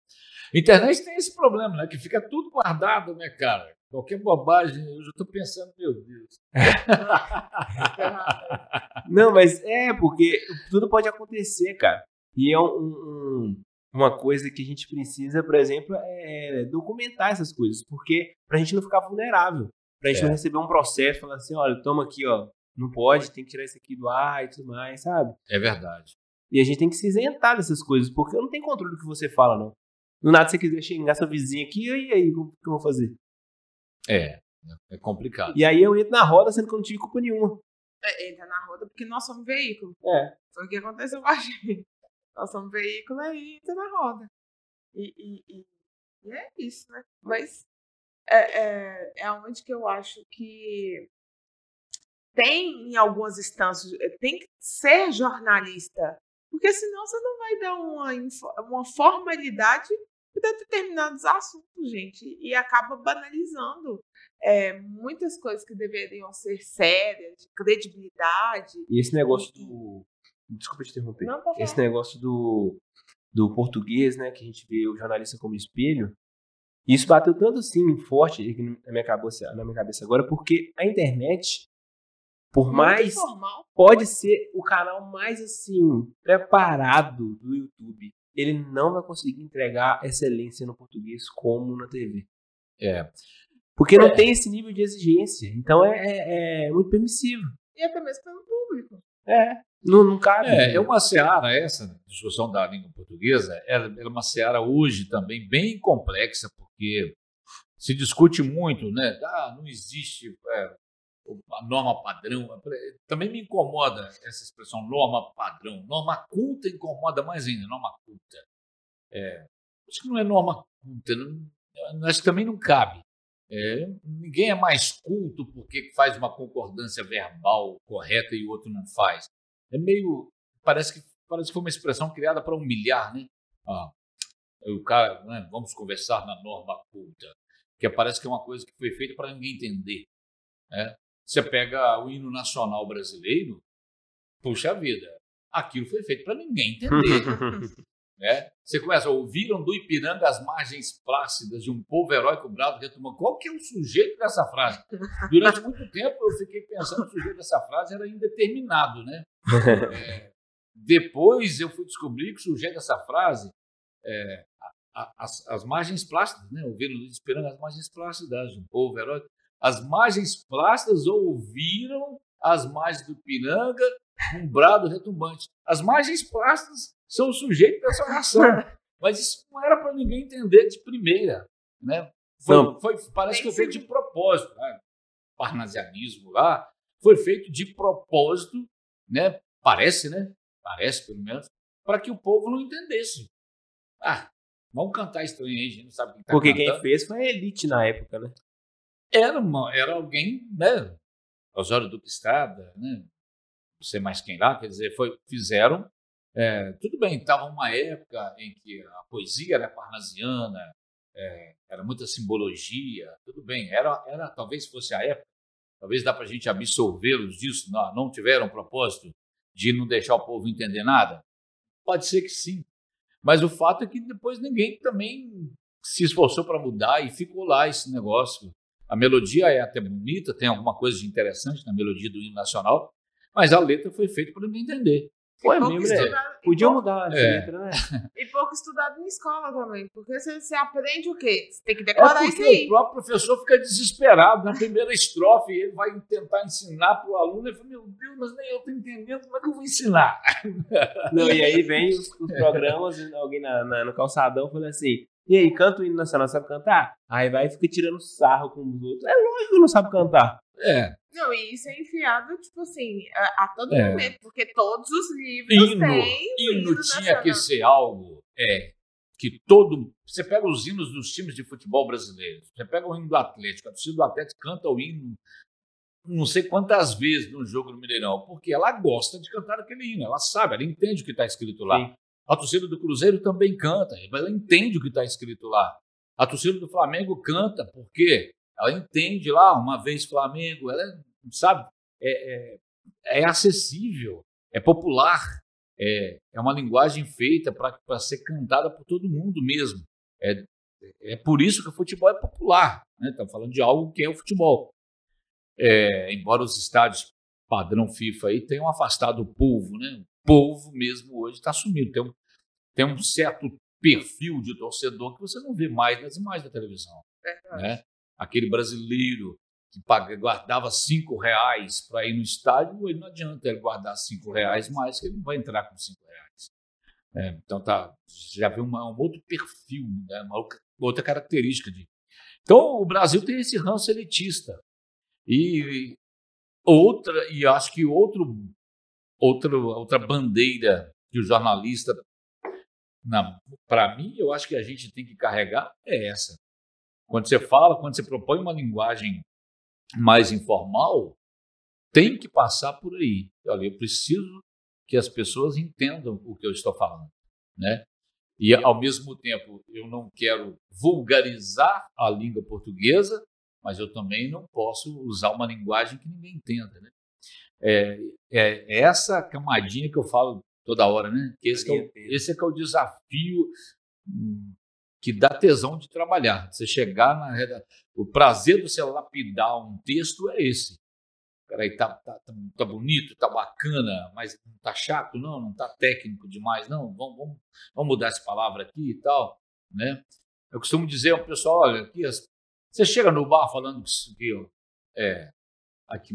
Internet tem esse problema, né? Que fica tudo guardado, né, cara? Qualquer bobagem, eu já estou pensando, meu Deus. Não, mas é, porque tudo pode acontecer, cara. E é um, um, uma coisa que a gente precisa, por exemplo, é documentar essas coisas, porque para a gente não ficar vulnerável, para a gente é. não receber um processo, falar assim, olha, toma aqui, ó, não pode, tem que tirar isso aqui do ar e tudo mais, sabe? É verdade. E a gente tem que se isentar dessas coisas, porque eu não tenho controle do que você fala, não. Do nada você quiser xingar seu vizinho aqui, e aí, o que eu vou fazer? É, é complicado. E aí eu entro na roda sendo que eu não tive culpa nenhuma. É, entra na roda porque nós somos veículo. É. Foi o que aconteceu com a gente. Nós somos veículo e entra na roda. E, e, e, e, é isso, né? Mas é, é, é onde que eu acho que tem em algumas instâncias, eh, tem que ser jornalista, porque senão você não vai dar uma, uma formalidade para determinados assuntos, gente, e acaba banalizando é, muitas coisas que deveriam ser sérias, de credibilidade. E esse negócio do, Desculpa te interromper. Não, Esse negócio do, do português, né? Que a gente vê o jornalista como espelho. Isso bateu tanto assim forte na minha cabeça, na minha cabeça agora, porque a internet, por Muito mais. Informal. Pode ser o canal mais assim, preparado do YouTube. Ele não vai conseguir entregar excelência no português como na TV. É. Porque não é. tem esse nível de exigência. Então é, é, é muito permissivo. E até mesmo pelo público. É. Não, não cabe. É, é uma seara, essa discussão da língua portuguesa, ela, é uma seara hoje também bem complexa, porque se discute muito, né? Ah, não existe é, a norma padrão. Também me incomoda essa expressão norma padrão. Norma culta incomoda mais ainda, norma culta. É, acho que não é norma culta, não, acho que também não cabe. É, ninguém é mais culto porque faz uma concordância verbal correta e o outro não faz. É meio. Parece que, parece que foi uma expressão criada para humilhar, né? Ah, o cara, né, vamos conversar na norma culta, que parece que é uma coisa que foi feita para ninguém entender. Né? Você pega o hino nacional brasileiro, puxa vida, aquilo foi feito para ninguém entender. né? Você começa, ouviram do Ipiranga as margens plácidas de um povo heróico bravo retomando. Qual que é o sujeito dessa frase? Durante muito tempo eu fiquei pensando que o sujeito dessa frase era indeterminado, né? É, depois eu fui descobrir que o sujeito dessa frase é, as, as, margens plásticas, né? ouviram esperando as margens plásticas de um povo heróico. As margens plásticas ouviram as margens do Piranga um brado retumbante. As margens plásticas são o sujeito dessa oração. Mas isso não era para ninguém entender de primeira. Né? Foi, Não. foi- parece que foi feito de propósito. Né? Parnasianismo lá foi feito de propósito, né? Parece, né? Parece, pelo menos, para que o povo não entendesse. Ah, vamos cantar estranho aí, a gente não sabe o que está Porque cantando. quem fez foi a elite na época, né? Era, uma, era alguém, né? Osório Duque Estrada, né? Não sei mais quem lá, quer dizer, foi, fizeram. É, tudo bem, estava uma época em que a poesia era parnasiana, é, era muita simbologia, tudo bem, era, era talvez fosse a época, talvez dá para a gente absolvê-los disso, não, não tiveram propósito de não deixar o povo entender nada? Pode ser que sim, mas o fato é que depois ninguém também se esforçou para mudar e ficou lá esse negócio. A melodia é até bonita, tem alguma coisa de interessante na melodia do hino nacional, mas a letra foi feita para ninguém entender. Foi pouco mesmo, né? estudado- e Podia pouco- mudar É. letra, né? E pouco estudado na escola também. Porque você, você aprende o quê? Você tem que É decorar isso porque aí. o próprio professor fica desesperado na primeira estrofe, ele vai tentar ensinar para o aluno, ele fala, meu Deus, mas nem eu estou entendendo, como é que eu vou ensinar? Não, e aí vem os, os programas, alguém na, na- no calçadão falando assim, e aí, canta o hino nacional, sabe cantar? Aí vai e fica tirando sarro com os outros. É lógico que não sabe cantar. É, Não, e isso é enfiado, tipo assim, a, a todo É. momento. Porque todos os livros hino, têm o hino hino tinha que ser algo é, que todo. Você pega os hinos dos times de futebol brasileiros, você pega o hino do Atlético, a torcida do Atlético canta o hino não sei quantas vezes no jogo do Mineirão, porque ela gosta de cantar aquele hino, ela sabe, ela entende o que está escrito lá. Sim. A torcida do Cruzeiro também canta, ela entende o que está escrito lá. A torcida do Flamengo canta, porque ela entende lá, uma vez Flamengo, ela sabe, é, é, é acessível, é popular, é, é uma linguagem feita para ser cantada por todo mundo mesmo. É, é por isso que o futebol é popular. Estamos né? falando de algo que é o futebol. É, embora os estádios padrão FIFA aí tenham afastado o povo, né? O povo mesmo hoje está sumido. Tem um, tem um certo perfil de torcedor que você não vê mais nas imagens da televisão. Verdade. Né? Aquele brasileiro que guardava cinco reais para ir no estádio, ele não adianta ele guardar cinco reais mais, que ele não vai entrar com cinco reais. É, então tá, já vê uma, um outro perfil, né? uma outra- outra característica de. Então o Brasil tem esse ranço elitista e outra e acho que outro outra outra bandeira que o jornalista para mim eu acho que a gente tem que carregar é essa quando você fala quando você propõe uma linguagem mais informal tem que passar por aí olha eu preciso que as pessoas entendam o que eu estou falando né e ao mesmo tempo eu não quero vulgarizar a língua portuguesa mas eu também não posso usar uma linguagem que ninguém entenda, né? É, é, é essa camadinha que eu falo toda hora, né? Esse, é o, esse é que é o desafio hum, que dá tesão de trabalhar. Você chegar na redação. O prazer de você lapidar um texto é esse. Peraí, tá, tá, tá, tá bonito, tá bacana, mas não tá chato, não, não tá técnico demais, não. Vamos, vamos, vamos mudar essa palavra aqui e tal, né? Eu costumo dizer ao pessoal, olha, aqui as você chega no bar falando que, que ó, é, aqui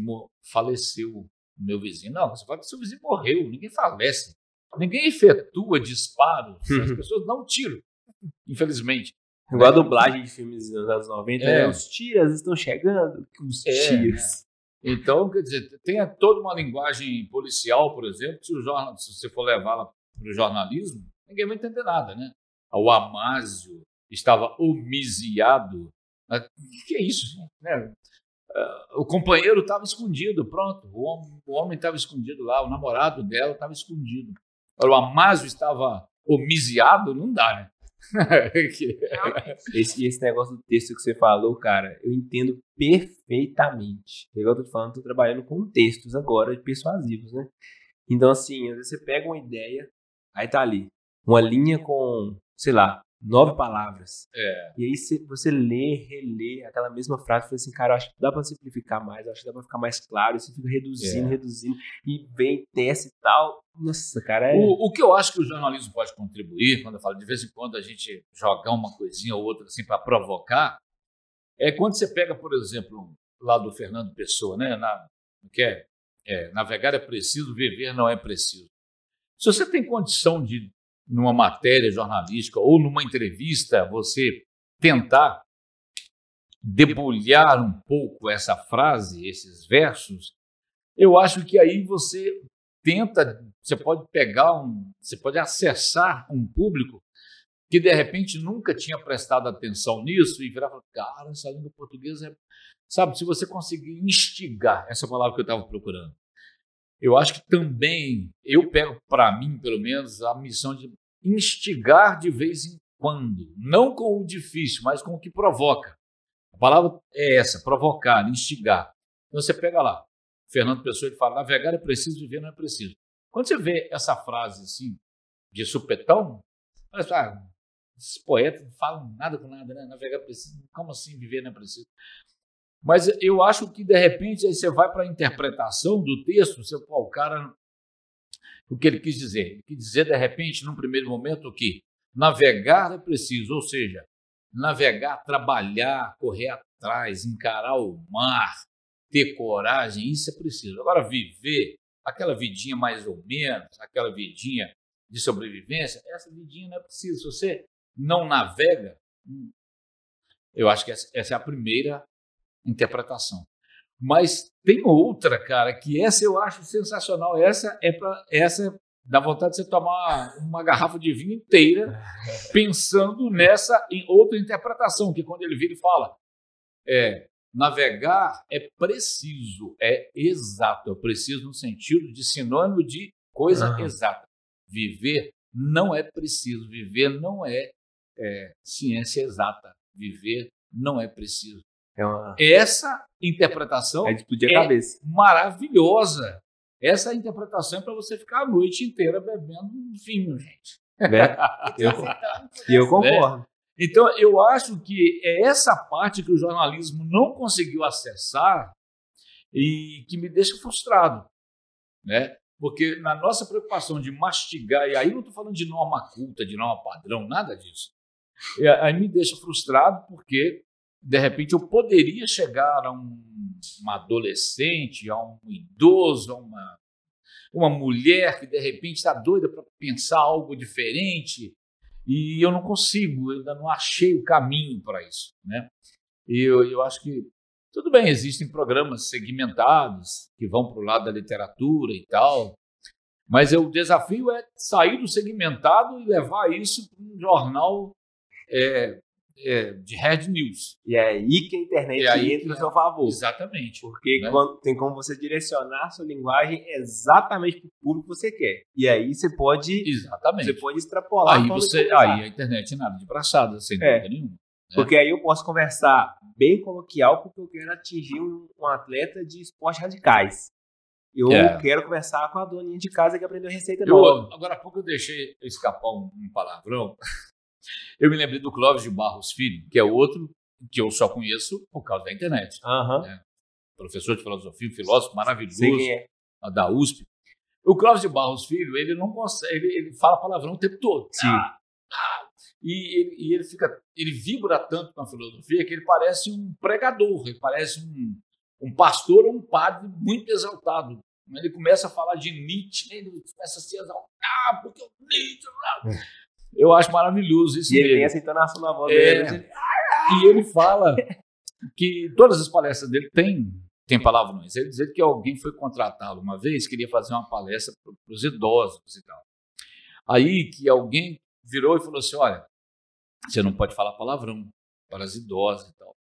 faleceu o meu vizinho. Não, você fala que seu vizinho morreu. Ninguém falece. Ninguém efetua disparos. As pessoas dão tiro, infelizmente. Igual a dublagem de filmes dos anos 90, É. né? Os tiras estão chegando. Os É. Então, quer dizer, tem toda uma linguagem policial, por exemplo, se, jornal, se você for levá-la para o jornalismo, ninguém vai entender nada, né? O Amásio estava homiciado. Mas O que é isso? Né? O companheiro estava escondido, pronto. O homem o homem estava escondido lá, o namorado dela estava escondido. O Amásio estava homiciado, não dá, né? Esse, esse negócio do texto que você falou, cara, eu entendo perfeitamente. Igual eu tô te falando, tô trabalhando com textos agora persuasivos, né? Então, assim, às vezes você pega uma ideia, aí tá ali, uma linha com, sei lá, nove palavras. É. E aí você, lê, relê aquela mesma frase e fala assim, cara, eu acho que dá pra simplificar mais, eu acho que dá pra ficar mais claro, e você fica reduzindo, É. reduzindo, e vem, testa e tal. Nossa, cara, é... O, o que eu acho que o jornalismo pode contribuir, quando eu falo de vez em quando a gente jogar uma coisinha ou outra assim para provocar, é quando você pega, por exemplo, lá do Fernando Pessoa, né? Na, que é, é, navegar é preciso, viver não é preciso. Se você tem condição de, numa matéria jornalística ou numa entrevista, você tentar debulhar um pouco essa frase, esses versos, eu acho que aí você tenta, você pode pegar um, você pode acessar um público que de repente nunca tinha prestado atenção nisso e falar, cara, essa língua portuguesa é. Sabe, se você conseguir instigar, essa palavra que eu estava procurando, eu acho que também, eu pego para mim, pelo menos, a missão de instigar de vez em quando, não com o difícil, mas com o que provoca. A palavra é essa, provocar, instigar. Então você pega lá, Fernando Pessoa ele fala, navegar é preciso, viver não é preciso. Quando você vê essa frase assim, de supetão, fala, ah, esses poetas não falam nada com nada, né? Navegar é preciso, como assim viver não é preciso? Mas eu acho que, de repente, aí você vai para a interpretação do texto, você, pô, o cara, o que ele quis dizer? Ele quis dizer, de repente, num primeiro momento, que navegar é preciso, ou seja, navegar, trabalhar, correr atrás, encarar o mar, ter coragem, isso é preciso. Agora, viver aquela vidinha mais ou menos, aquela vidinha de sobrevivência, essa vidinha não é preciso. Se você não navega, hum, eu acho que essa, essa é a primeira interpretação. Mas tem outra, cara, que essa eu acho sensacional. Essa é para essa dá vontade de você tomar uma garrafa de vinho inteira pensando nessa em outra interpretação, que quando ele vira e fala, é, navegar é preciso, é exato, é preciso no sentido de sinônimo de coisa uhum. exata. Viver não é preciso, viver não é, é ciência exata, viver não é preciso. É uma... Essa interpretação é, é cabeça. maravilhosa. Essa interpretação é para você ficar a noite inteira bebendo vinho, gente. É. Eu, eu concordo. Né? Então, eu acho que é essa parte que o jornalismo não conseguiu acessar e que me deixa frustrado. Né? Porque na nossa preocupação de mastigar, e aí não estou falando de norma culta, de norma padrão, nada disso. Aí me deixa frustrado porque de repente eu poderia chegar a um, uma adolescente, a um idoso, a uma, uma mulher que de repente está doida para pensar algo diferente e eu não consigo, ainda não achei o caminho para isso. Né? Eu, eu acho que tudo bem, existem programas segmentados que vão para o lado da literatura e tal, mas o desafio é sair do segmentado e levar isso para um jornal é, é, de Red News. E é aí que a internet aí entra no seu favor. Exatamente. Porque né? quando, tem como você direcionar a sua linguagem exatamente para o público que você quer. E aí você pode. Exatamente. Você pode extrapolar. Aí, você, aí a internet é nada de braçada, sem é. dúvida nenhuma. Né? Porque aí eu posso conversar bem coloquial, porque eu quero atingir um, um atleta de esportes radicais. Eu é. quero conversar com a doninha de casa que aprendeu receita eu, nova. Agora há pouco eu deixei escapar um, um palavrão. Eu me lembrei do Clóvis de Barros Filho, que é outro que eu só conheço por causa da internet. Uhum. Né? Professor de filosofia, um filósofo maravilhoso é. da USP. O Clóvis de Barros Filho, ele não consegue, ele, ele fala palavrão o tempo todo. Sim. Ah, ah, e, ele, e ele fica, ele vibra tanto com a filosofia que ele parece um pregador, ele parece um, um pastor ou um padre muito exaltado. Ele começa a falar de Nietzsche, ele começa a se exaltar, porque o Nietzsche. Eu acho maravilhoso isso. E ele tem essa entonação na voz é, dele. E ele fala que todas as palestras dele têm tem palavrões. Ele diz que alguém foi contratá-lo uma vez, queria fazer uma palestra para os idosos e tal. Aí que alguém virou e falou assim: olha, você não pode falar palavrão para as idosas e tal.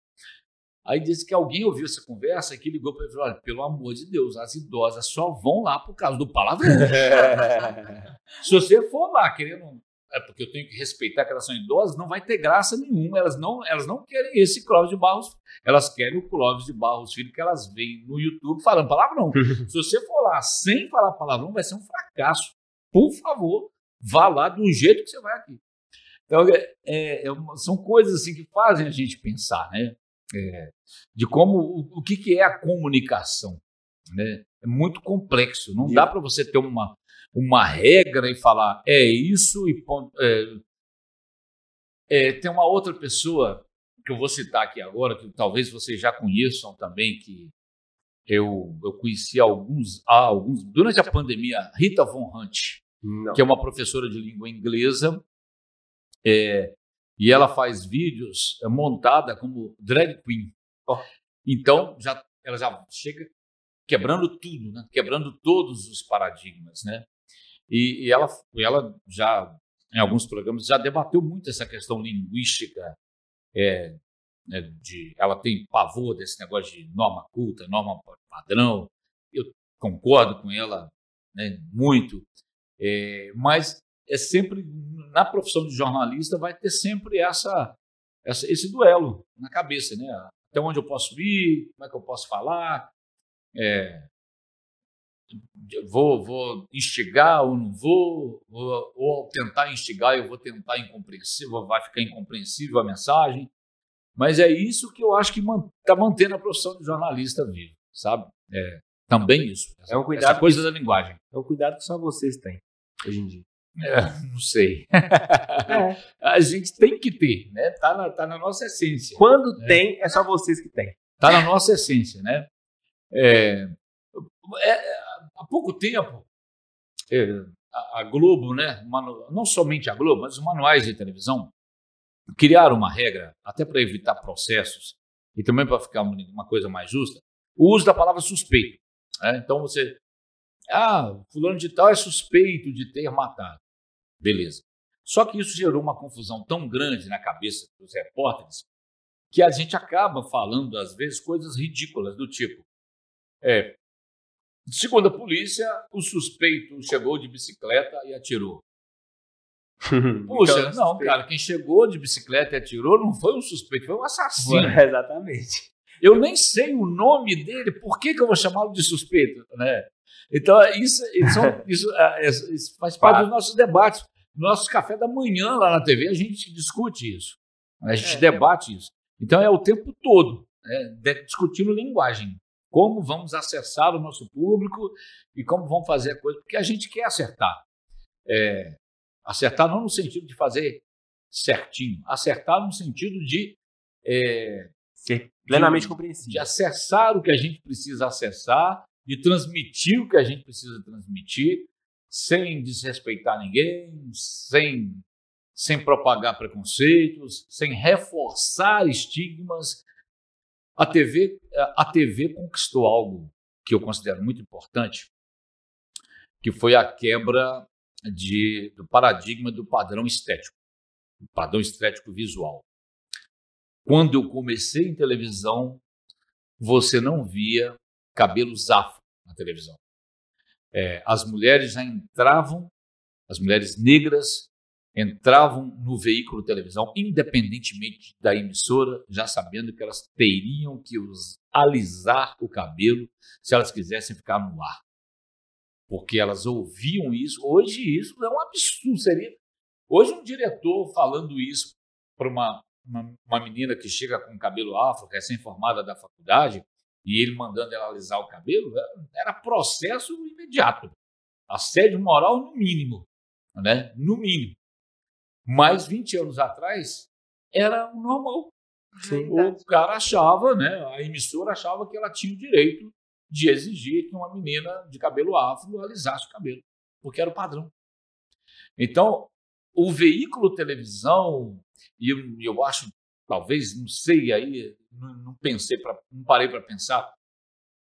Aí disse que alguém ouviu essa conversa e que ligou para ele e falou: olha, pelo amor de Deus, as idosas só vão lá por causa do palavrão. Se você for lá querendo é porque eu tenho que respeitar que elas são idosas, não vai ter graça nenhuma. Elas não, elas não querem esse Clóvis de Barros, elas querem o Clóvis de Barros Filho que elas veem no YouTube falando palavrão. Se você for lá sem falar palavrão, vai ser um fracasso. Por favor, vá lá do jeito que você vai aqui. Então, é, é, é são coisas assim que fazem a gente pensar, né? É, de como o, o que, que é a comunicação. Né? É muito complexo. Não dá para você ter uma, uma regra e falar é isso e é, é, tem uma outra pessoa que eu vou citar aqui agora que talvez vocês já conheçam também que eu, eu conheci alguns, ah, alguns durante a pandemia Rita Von Hunt Não. que é uma professora de língua inglesa é, E ela faz vídeos é, montada como drag queen. Então, já, ela já chega quebrando tudo, né? quebrando todos os paradigmas. Né? E, e ela, ela já, em alguns programas, já debateu muito essa questão linguística. É, né, de, ela tem pavor desse negócio de norma culta, norma padrão. Eu concordo com ela né, muito. É, mas é sempre na profissão de jornalista vai ter sempre essa, essa, esse duelo na cabeça, né? Até onde eu posso ir, como é que eu posso falar, é, vou, vou instigar ou não vou, ou, ou tentar instigar eu vou tentar incompreensível, vai ficar incompreensível a mensagem. Mas é isso que eu acho que está mantendo a profissão de jornalista viva, sabe? É, também isso. Essa, é um cuidado essa coisa que, da linguagem. É um cuidado que só vocês têm hoje em dia. É, não sei. É. A gente tem que ter, né? Tá na, tá na nossa essência. Quando né? tem, é só vocês que têm. Tá na nossa essência, né? É, é, há pouco tempo, é, a, a, Globo, né? Não somente a Globo, mas os manuais de televisão criaram uma regra, até para evitar processos e também para ficar uma coisa mais justa, o uso da palavra suspeito. Né? Então você ah, fulano de tal é suspeito de ter matado. Beleza. Só que isso gerou uma confusão tão grande na cabeça dos repórteres que a gente acaba falando, às vezes, coisas ridículas, do tipo: é, segundo a polícia, o suspeito chegou de bicicleta e atirou. Puxa, então, não, cara, quem chegou de bicicleta e atirou não foi um suspeito, foi um assassino. exatamente. Eu nem sei o nome dele, por que, que eu vou chamá-lo de suspeito? Né? Então, isso, isso, isso, é, isso faz parte dos nossos debates. No nosso café da manhã lá na TV, a gente discute isso. A gente é. debate isso. Então, é o tempo todo né, discutindo linguagem. Como vamos acessar o nosso público e como vamos fazer a coisa, porque a gente quer acertar. É, acertar não no sentido de fazer certinho, acertar no sentido de é, ser plenamente compreensível, de acessar o que a gente precisa acessar de transmitir o que a gente precisa transmitir, sem desrespeitar ninguém, sem, sem propagar preconceitos, sem reforçar estigmas. A TV, a TV conquistou algo que eu considero muito importante, que foi a quebra de, do paradigma do padrão estético, do padrão estético visual. Quando eu comecei em televisão, você não via cabelos afro na televisão. É, as mulheres já entravam, as mulheres negras entravam no veículo televisão, independentemente da emissora, já sabendo que elas teriam que alisar o cabelo se elas quisessem ficar no ar. Porque elas ouviam isso. Hoje isso é um absurdo. Seria... Hoje um diretor falando isso para uma, uma, uma menina que chega com cabelo afro, recém-formada da faculdade, e ele mandando ela alisar o cabelo, era processo imediato. Assédio moral no mínimo, né? No mínimo. Mas 20 anos atrás era o normal. Sim. O cara achava, né? A emissora achava que ela tinha o direito de exigir que uma menina de cabelo afro alisasse o cabelo, porque era o padrão. Então, o veículo televisão, e eu, eu acho talvez, não sei aí, não, não pensei, pra, não parei para pensar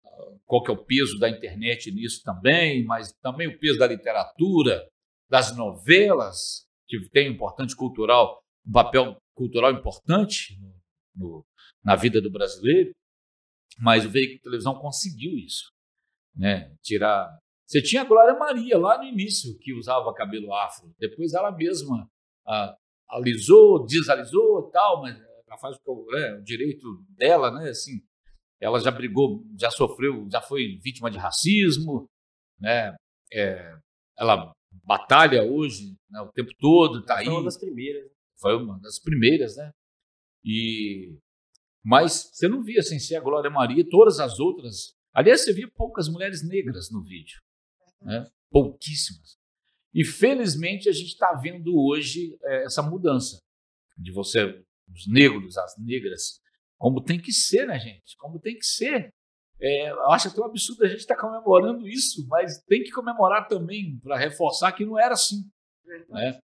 uh, qual que é o peso da internet nisso também, mas também o peso da literatura, das novelas, que tem um importante cultural, um papel cultural importante no, na vida do brasileiro, mas o veículo de televisão conseguiu isso, né? Tirar. Você tinha a Glória Maria lá no início que usava cabelo afro, depois ela mesma alisou, desalisou, tal, mas ela faz o, é, o direito dela, né? Assim, ela já brigou, já sofreu, já foi vítima de racismo, né? É, ela batalha hoje né, o tempo todo, está aí. Foi uma das primeiras. Foi uma das primeiras, né? E mas você não via sem ser a Glória Maria, todas as outras. Aliás, você via poucas mulheres negras no vídeo, né? Pouquíssimas. E felizmente a gente está vendo hoje é, essa mudança de você os negros, as negras, como tem que ser, né, gente? Como tem que ser. É, eu acho até um absurdo a gente estar tá comemorando isso, mas tem que comemorar também para reforçar que não era assim. Né?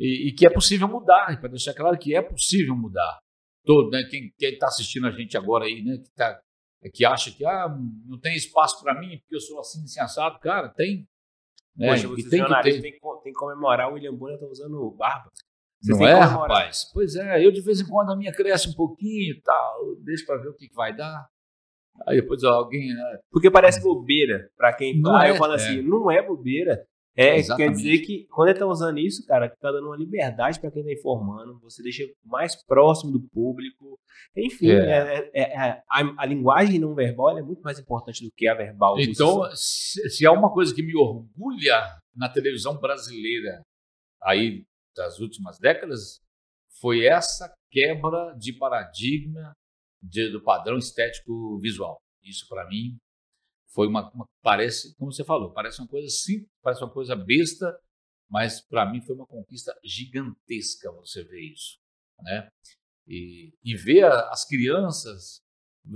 e, e que é possível mudar, para deixar claro que é possível mudar. Todo, né, quem está assistindo a gente agora aí, né, que, tá, que acha que ah, não tem espaço para mim porque eu sou assim, insensado, cara, tem. Né, Poxa, vocês tem, que ter. Tem, tem que comemorar o William Bonner tá usando barba. Vocês não é, rapaz? Pois é, eu de vez em quando a minha cresce um pouquinho e tal, deixa para ver o que, que vai dar. Aí depois alguém. Né? Porque parece bobeira. Para quem não é, eu falo assim, é. não é bobeira. É, Exatamente. quer dizer que quando ele está usando isso, cara, está dando uma liberdade para quem está informando, você deixa mais próximo do público. Enfim, é. É, é, é a, a, linguagem não verbal é muito mais importante do que a verbal. Então, se, se há uma coisa que me orgulha na televisão brasileira aí das últimas décadas, foi essa quebra de paradigma de, do padrão estético visual. Isso, para mim, foi uma, uma, Parece, como você falou, parece uma coisa simples, parece uma coisa besta, mas para mim foi uma conquista gigantesca você ver isso. Né? E, e ver as crianças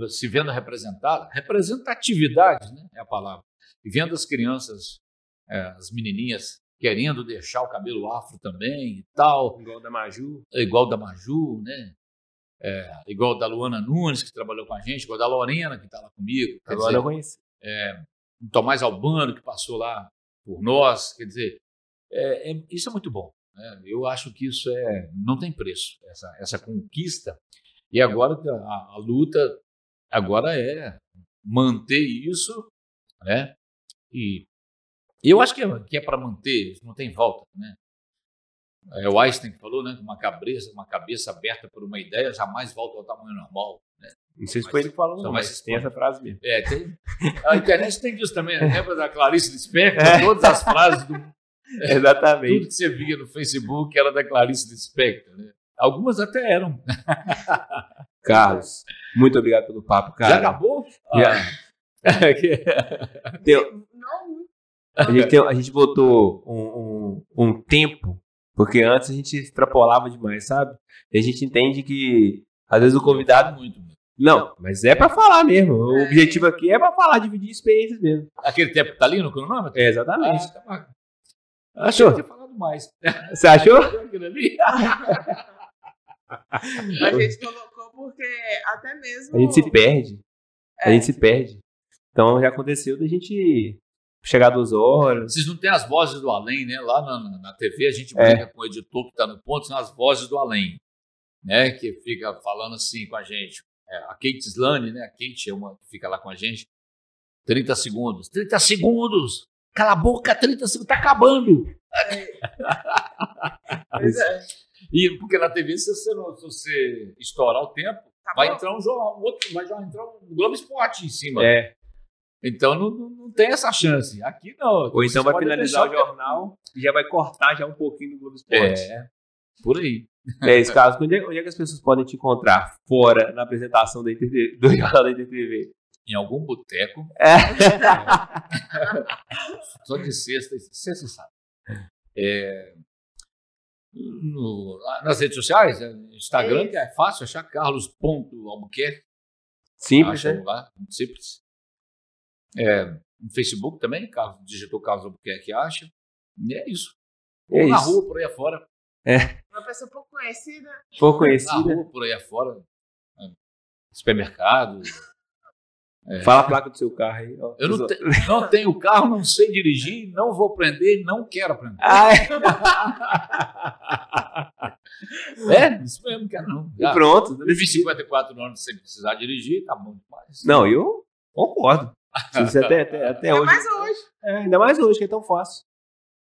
se vendo representadas, representatividade né, é a palavra, e vendo as crianças, é, as menininhas querendo deixar o cabelo afro também e tal. Igual da Maju. Igual da Maju, né? É, igual da Luana Nunes, que trabalhou com a gente, igual da Lorena, que está lá comigo. Agora dizer, eu conheci. É, o Tomás Albano, que passou lá por nós. Quer dizer, é, é, isso é muito bom. Né? Eu acho que isso é, não tem preço, essa, essa conquista. E agora a, a luta agora é manter isso, né? E eu acho que é, que é para manter, não tem volta, né? É o Einstein que falou, né? Uma cabeça, uma cabeça aberta por uma ideia jamais volta ao tamanho normal. Né? Não sei se foi ele que falou, não, mas tem essa frase mesmo. É, tem. A internet tem disso também. Né? Lembra da Clarice Lispector? É. Todas as frases do. Exatamente. Tudo que você via no Facebook era da Clarice Lispector. Né? Algumas até eram. Carlos, muito obrigado pelo papo, cara. Já acabou? Já. Ah. Deu. A gente, tem, a gente botou um, um, um tempo porque antes a gente extrapolava demais, sabe? E a gente entende que às vezes o convidado. Muito, Não, mas é para falar mesmo. O é. objetivo aqui é para falar, dividir experiências mesmo. Aquele tempo que tá ali no cronômetro? É, exatamente. Ah, tá Achou? Eu tinha falado mais. Você achou? a gente colocou porque até mesmo. A gente se perde. É. A gente se perde. Então já aconteceu da gente chegar duas horas. Vocês não têm as vozes do além, né? Lá na, na TV a gente é. brinca é. com o editor que está no ponto, são as vozes do além, né? Que fica falando assim com a gente. É, a Kate Slane, né? A Kate é uma que fica lá com a gente. 30 segundos. 30 segundos! Cala a boca, 30 segundos, tá acabando! pois é. E porque na TV, se você, não, se você estourar o tempo, tá vai bom. entrar um jornal, outro, vai já entrar um Globo Esporte em cima. É. Então não, não, tem essa chance. Aqui não. Ou então vai finalizar o jornal e já vai cortar já um pouquinho do Globo Esporte. É, por aí. É esse caso. Onde é, onde é que as pessoas podem te encontrar fora na apresentação da Inter, do Jornal da InterTV? Em algum boteco. É. Só de sexta, sexta sabe. É, no, nas redes sociais, é, Instagram, que é fácil achar Carlos.albuquerque. Simples, né? Lá, simples. É, no Facebook também, Carlos, digitou Carlos Albuquerque acha. E é isso. Ou é na isso. rua, por aí afora. É. Uma pessoa pouco conhecida. Pouco conhecida. Na rua, por aí afora. É, supermercado. É. Fala a placa do seu carro aí. Ó. Eu não, te, não, tenho carro, não sei dirigir, não vou aprender, não quero aprender. Ah, é? é, isso mesmo, quero não. E pronto. Vivi 54 anos sem precisar dirigir, tá bom demais. Não, eu concordo. Isso até, até, até ainda hoje. mais hoje. É, ainda mais hoje, que é tão fácil.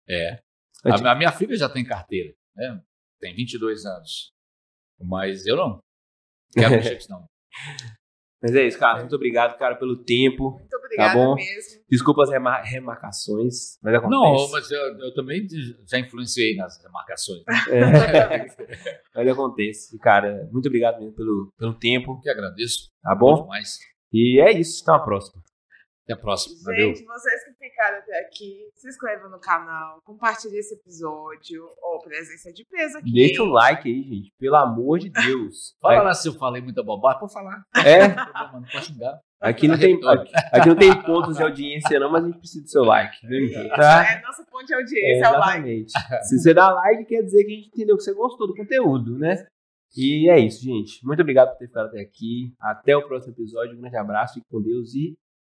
É. A, a minha filha já tem carteira, né? Tem 22 anos. Mas eu não. Quero mexer não. Mas é isso, cara. Muito obrigado, cara, pelo tempo. Muito obrigado tá bom? mesmo. Desculpa as remar remarcações, mas acontece. Não, mas eu, eu, também já influenciei nas remarcações. É. mas acontece. Cara, muito obrigado mesmo pelo, pelo tempo. Que agradeço. Tá bom? Mais. E é isso. Até a próxima. Até a próxima. Gente, Valeu. vocês que ficaram até aqui, se inscrevam no canal, compartilhem esse episódio. Ó, oh, presença de peso aqui. Deixa o um like aí, gente. Pelo amor de Deus. Fala lá se eu falei muita bobagem. Pode falar. É? Não, pode xingar. Aqui não, tem, aqui, aqui não tem pontos de audiência, não, mas a gente precisa do seu like. Viu, tá? É, nosso ponto de audiência é, o like. Se você dá like, quer dizer que a gente entendeu que você gostou do conteúdo, né? E é isso, gente. Muito obrigado por ter ficado até aqui. Até o próximo episódio. Um grande abraço, fique com Deus e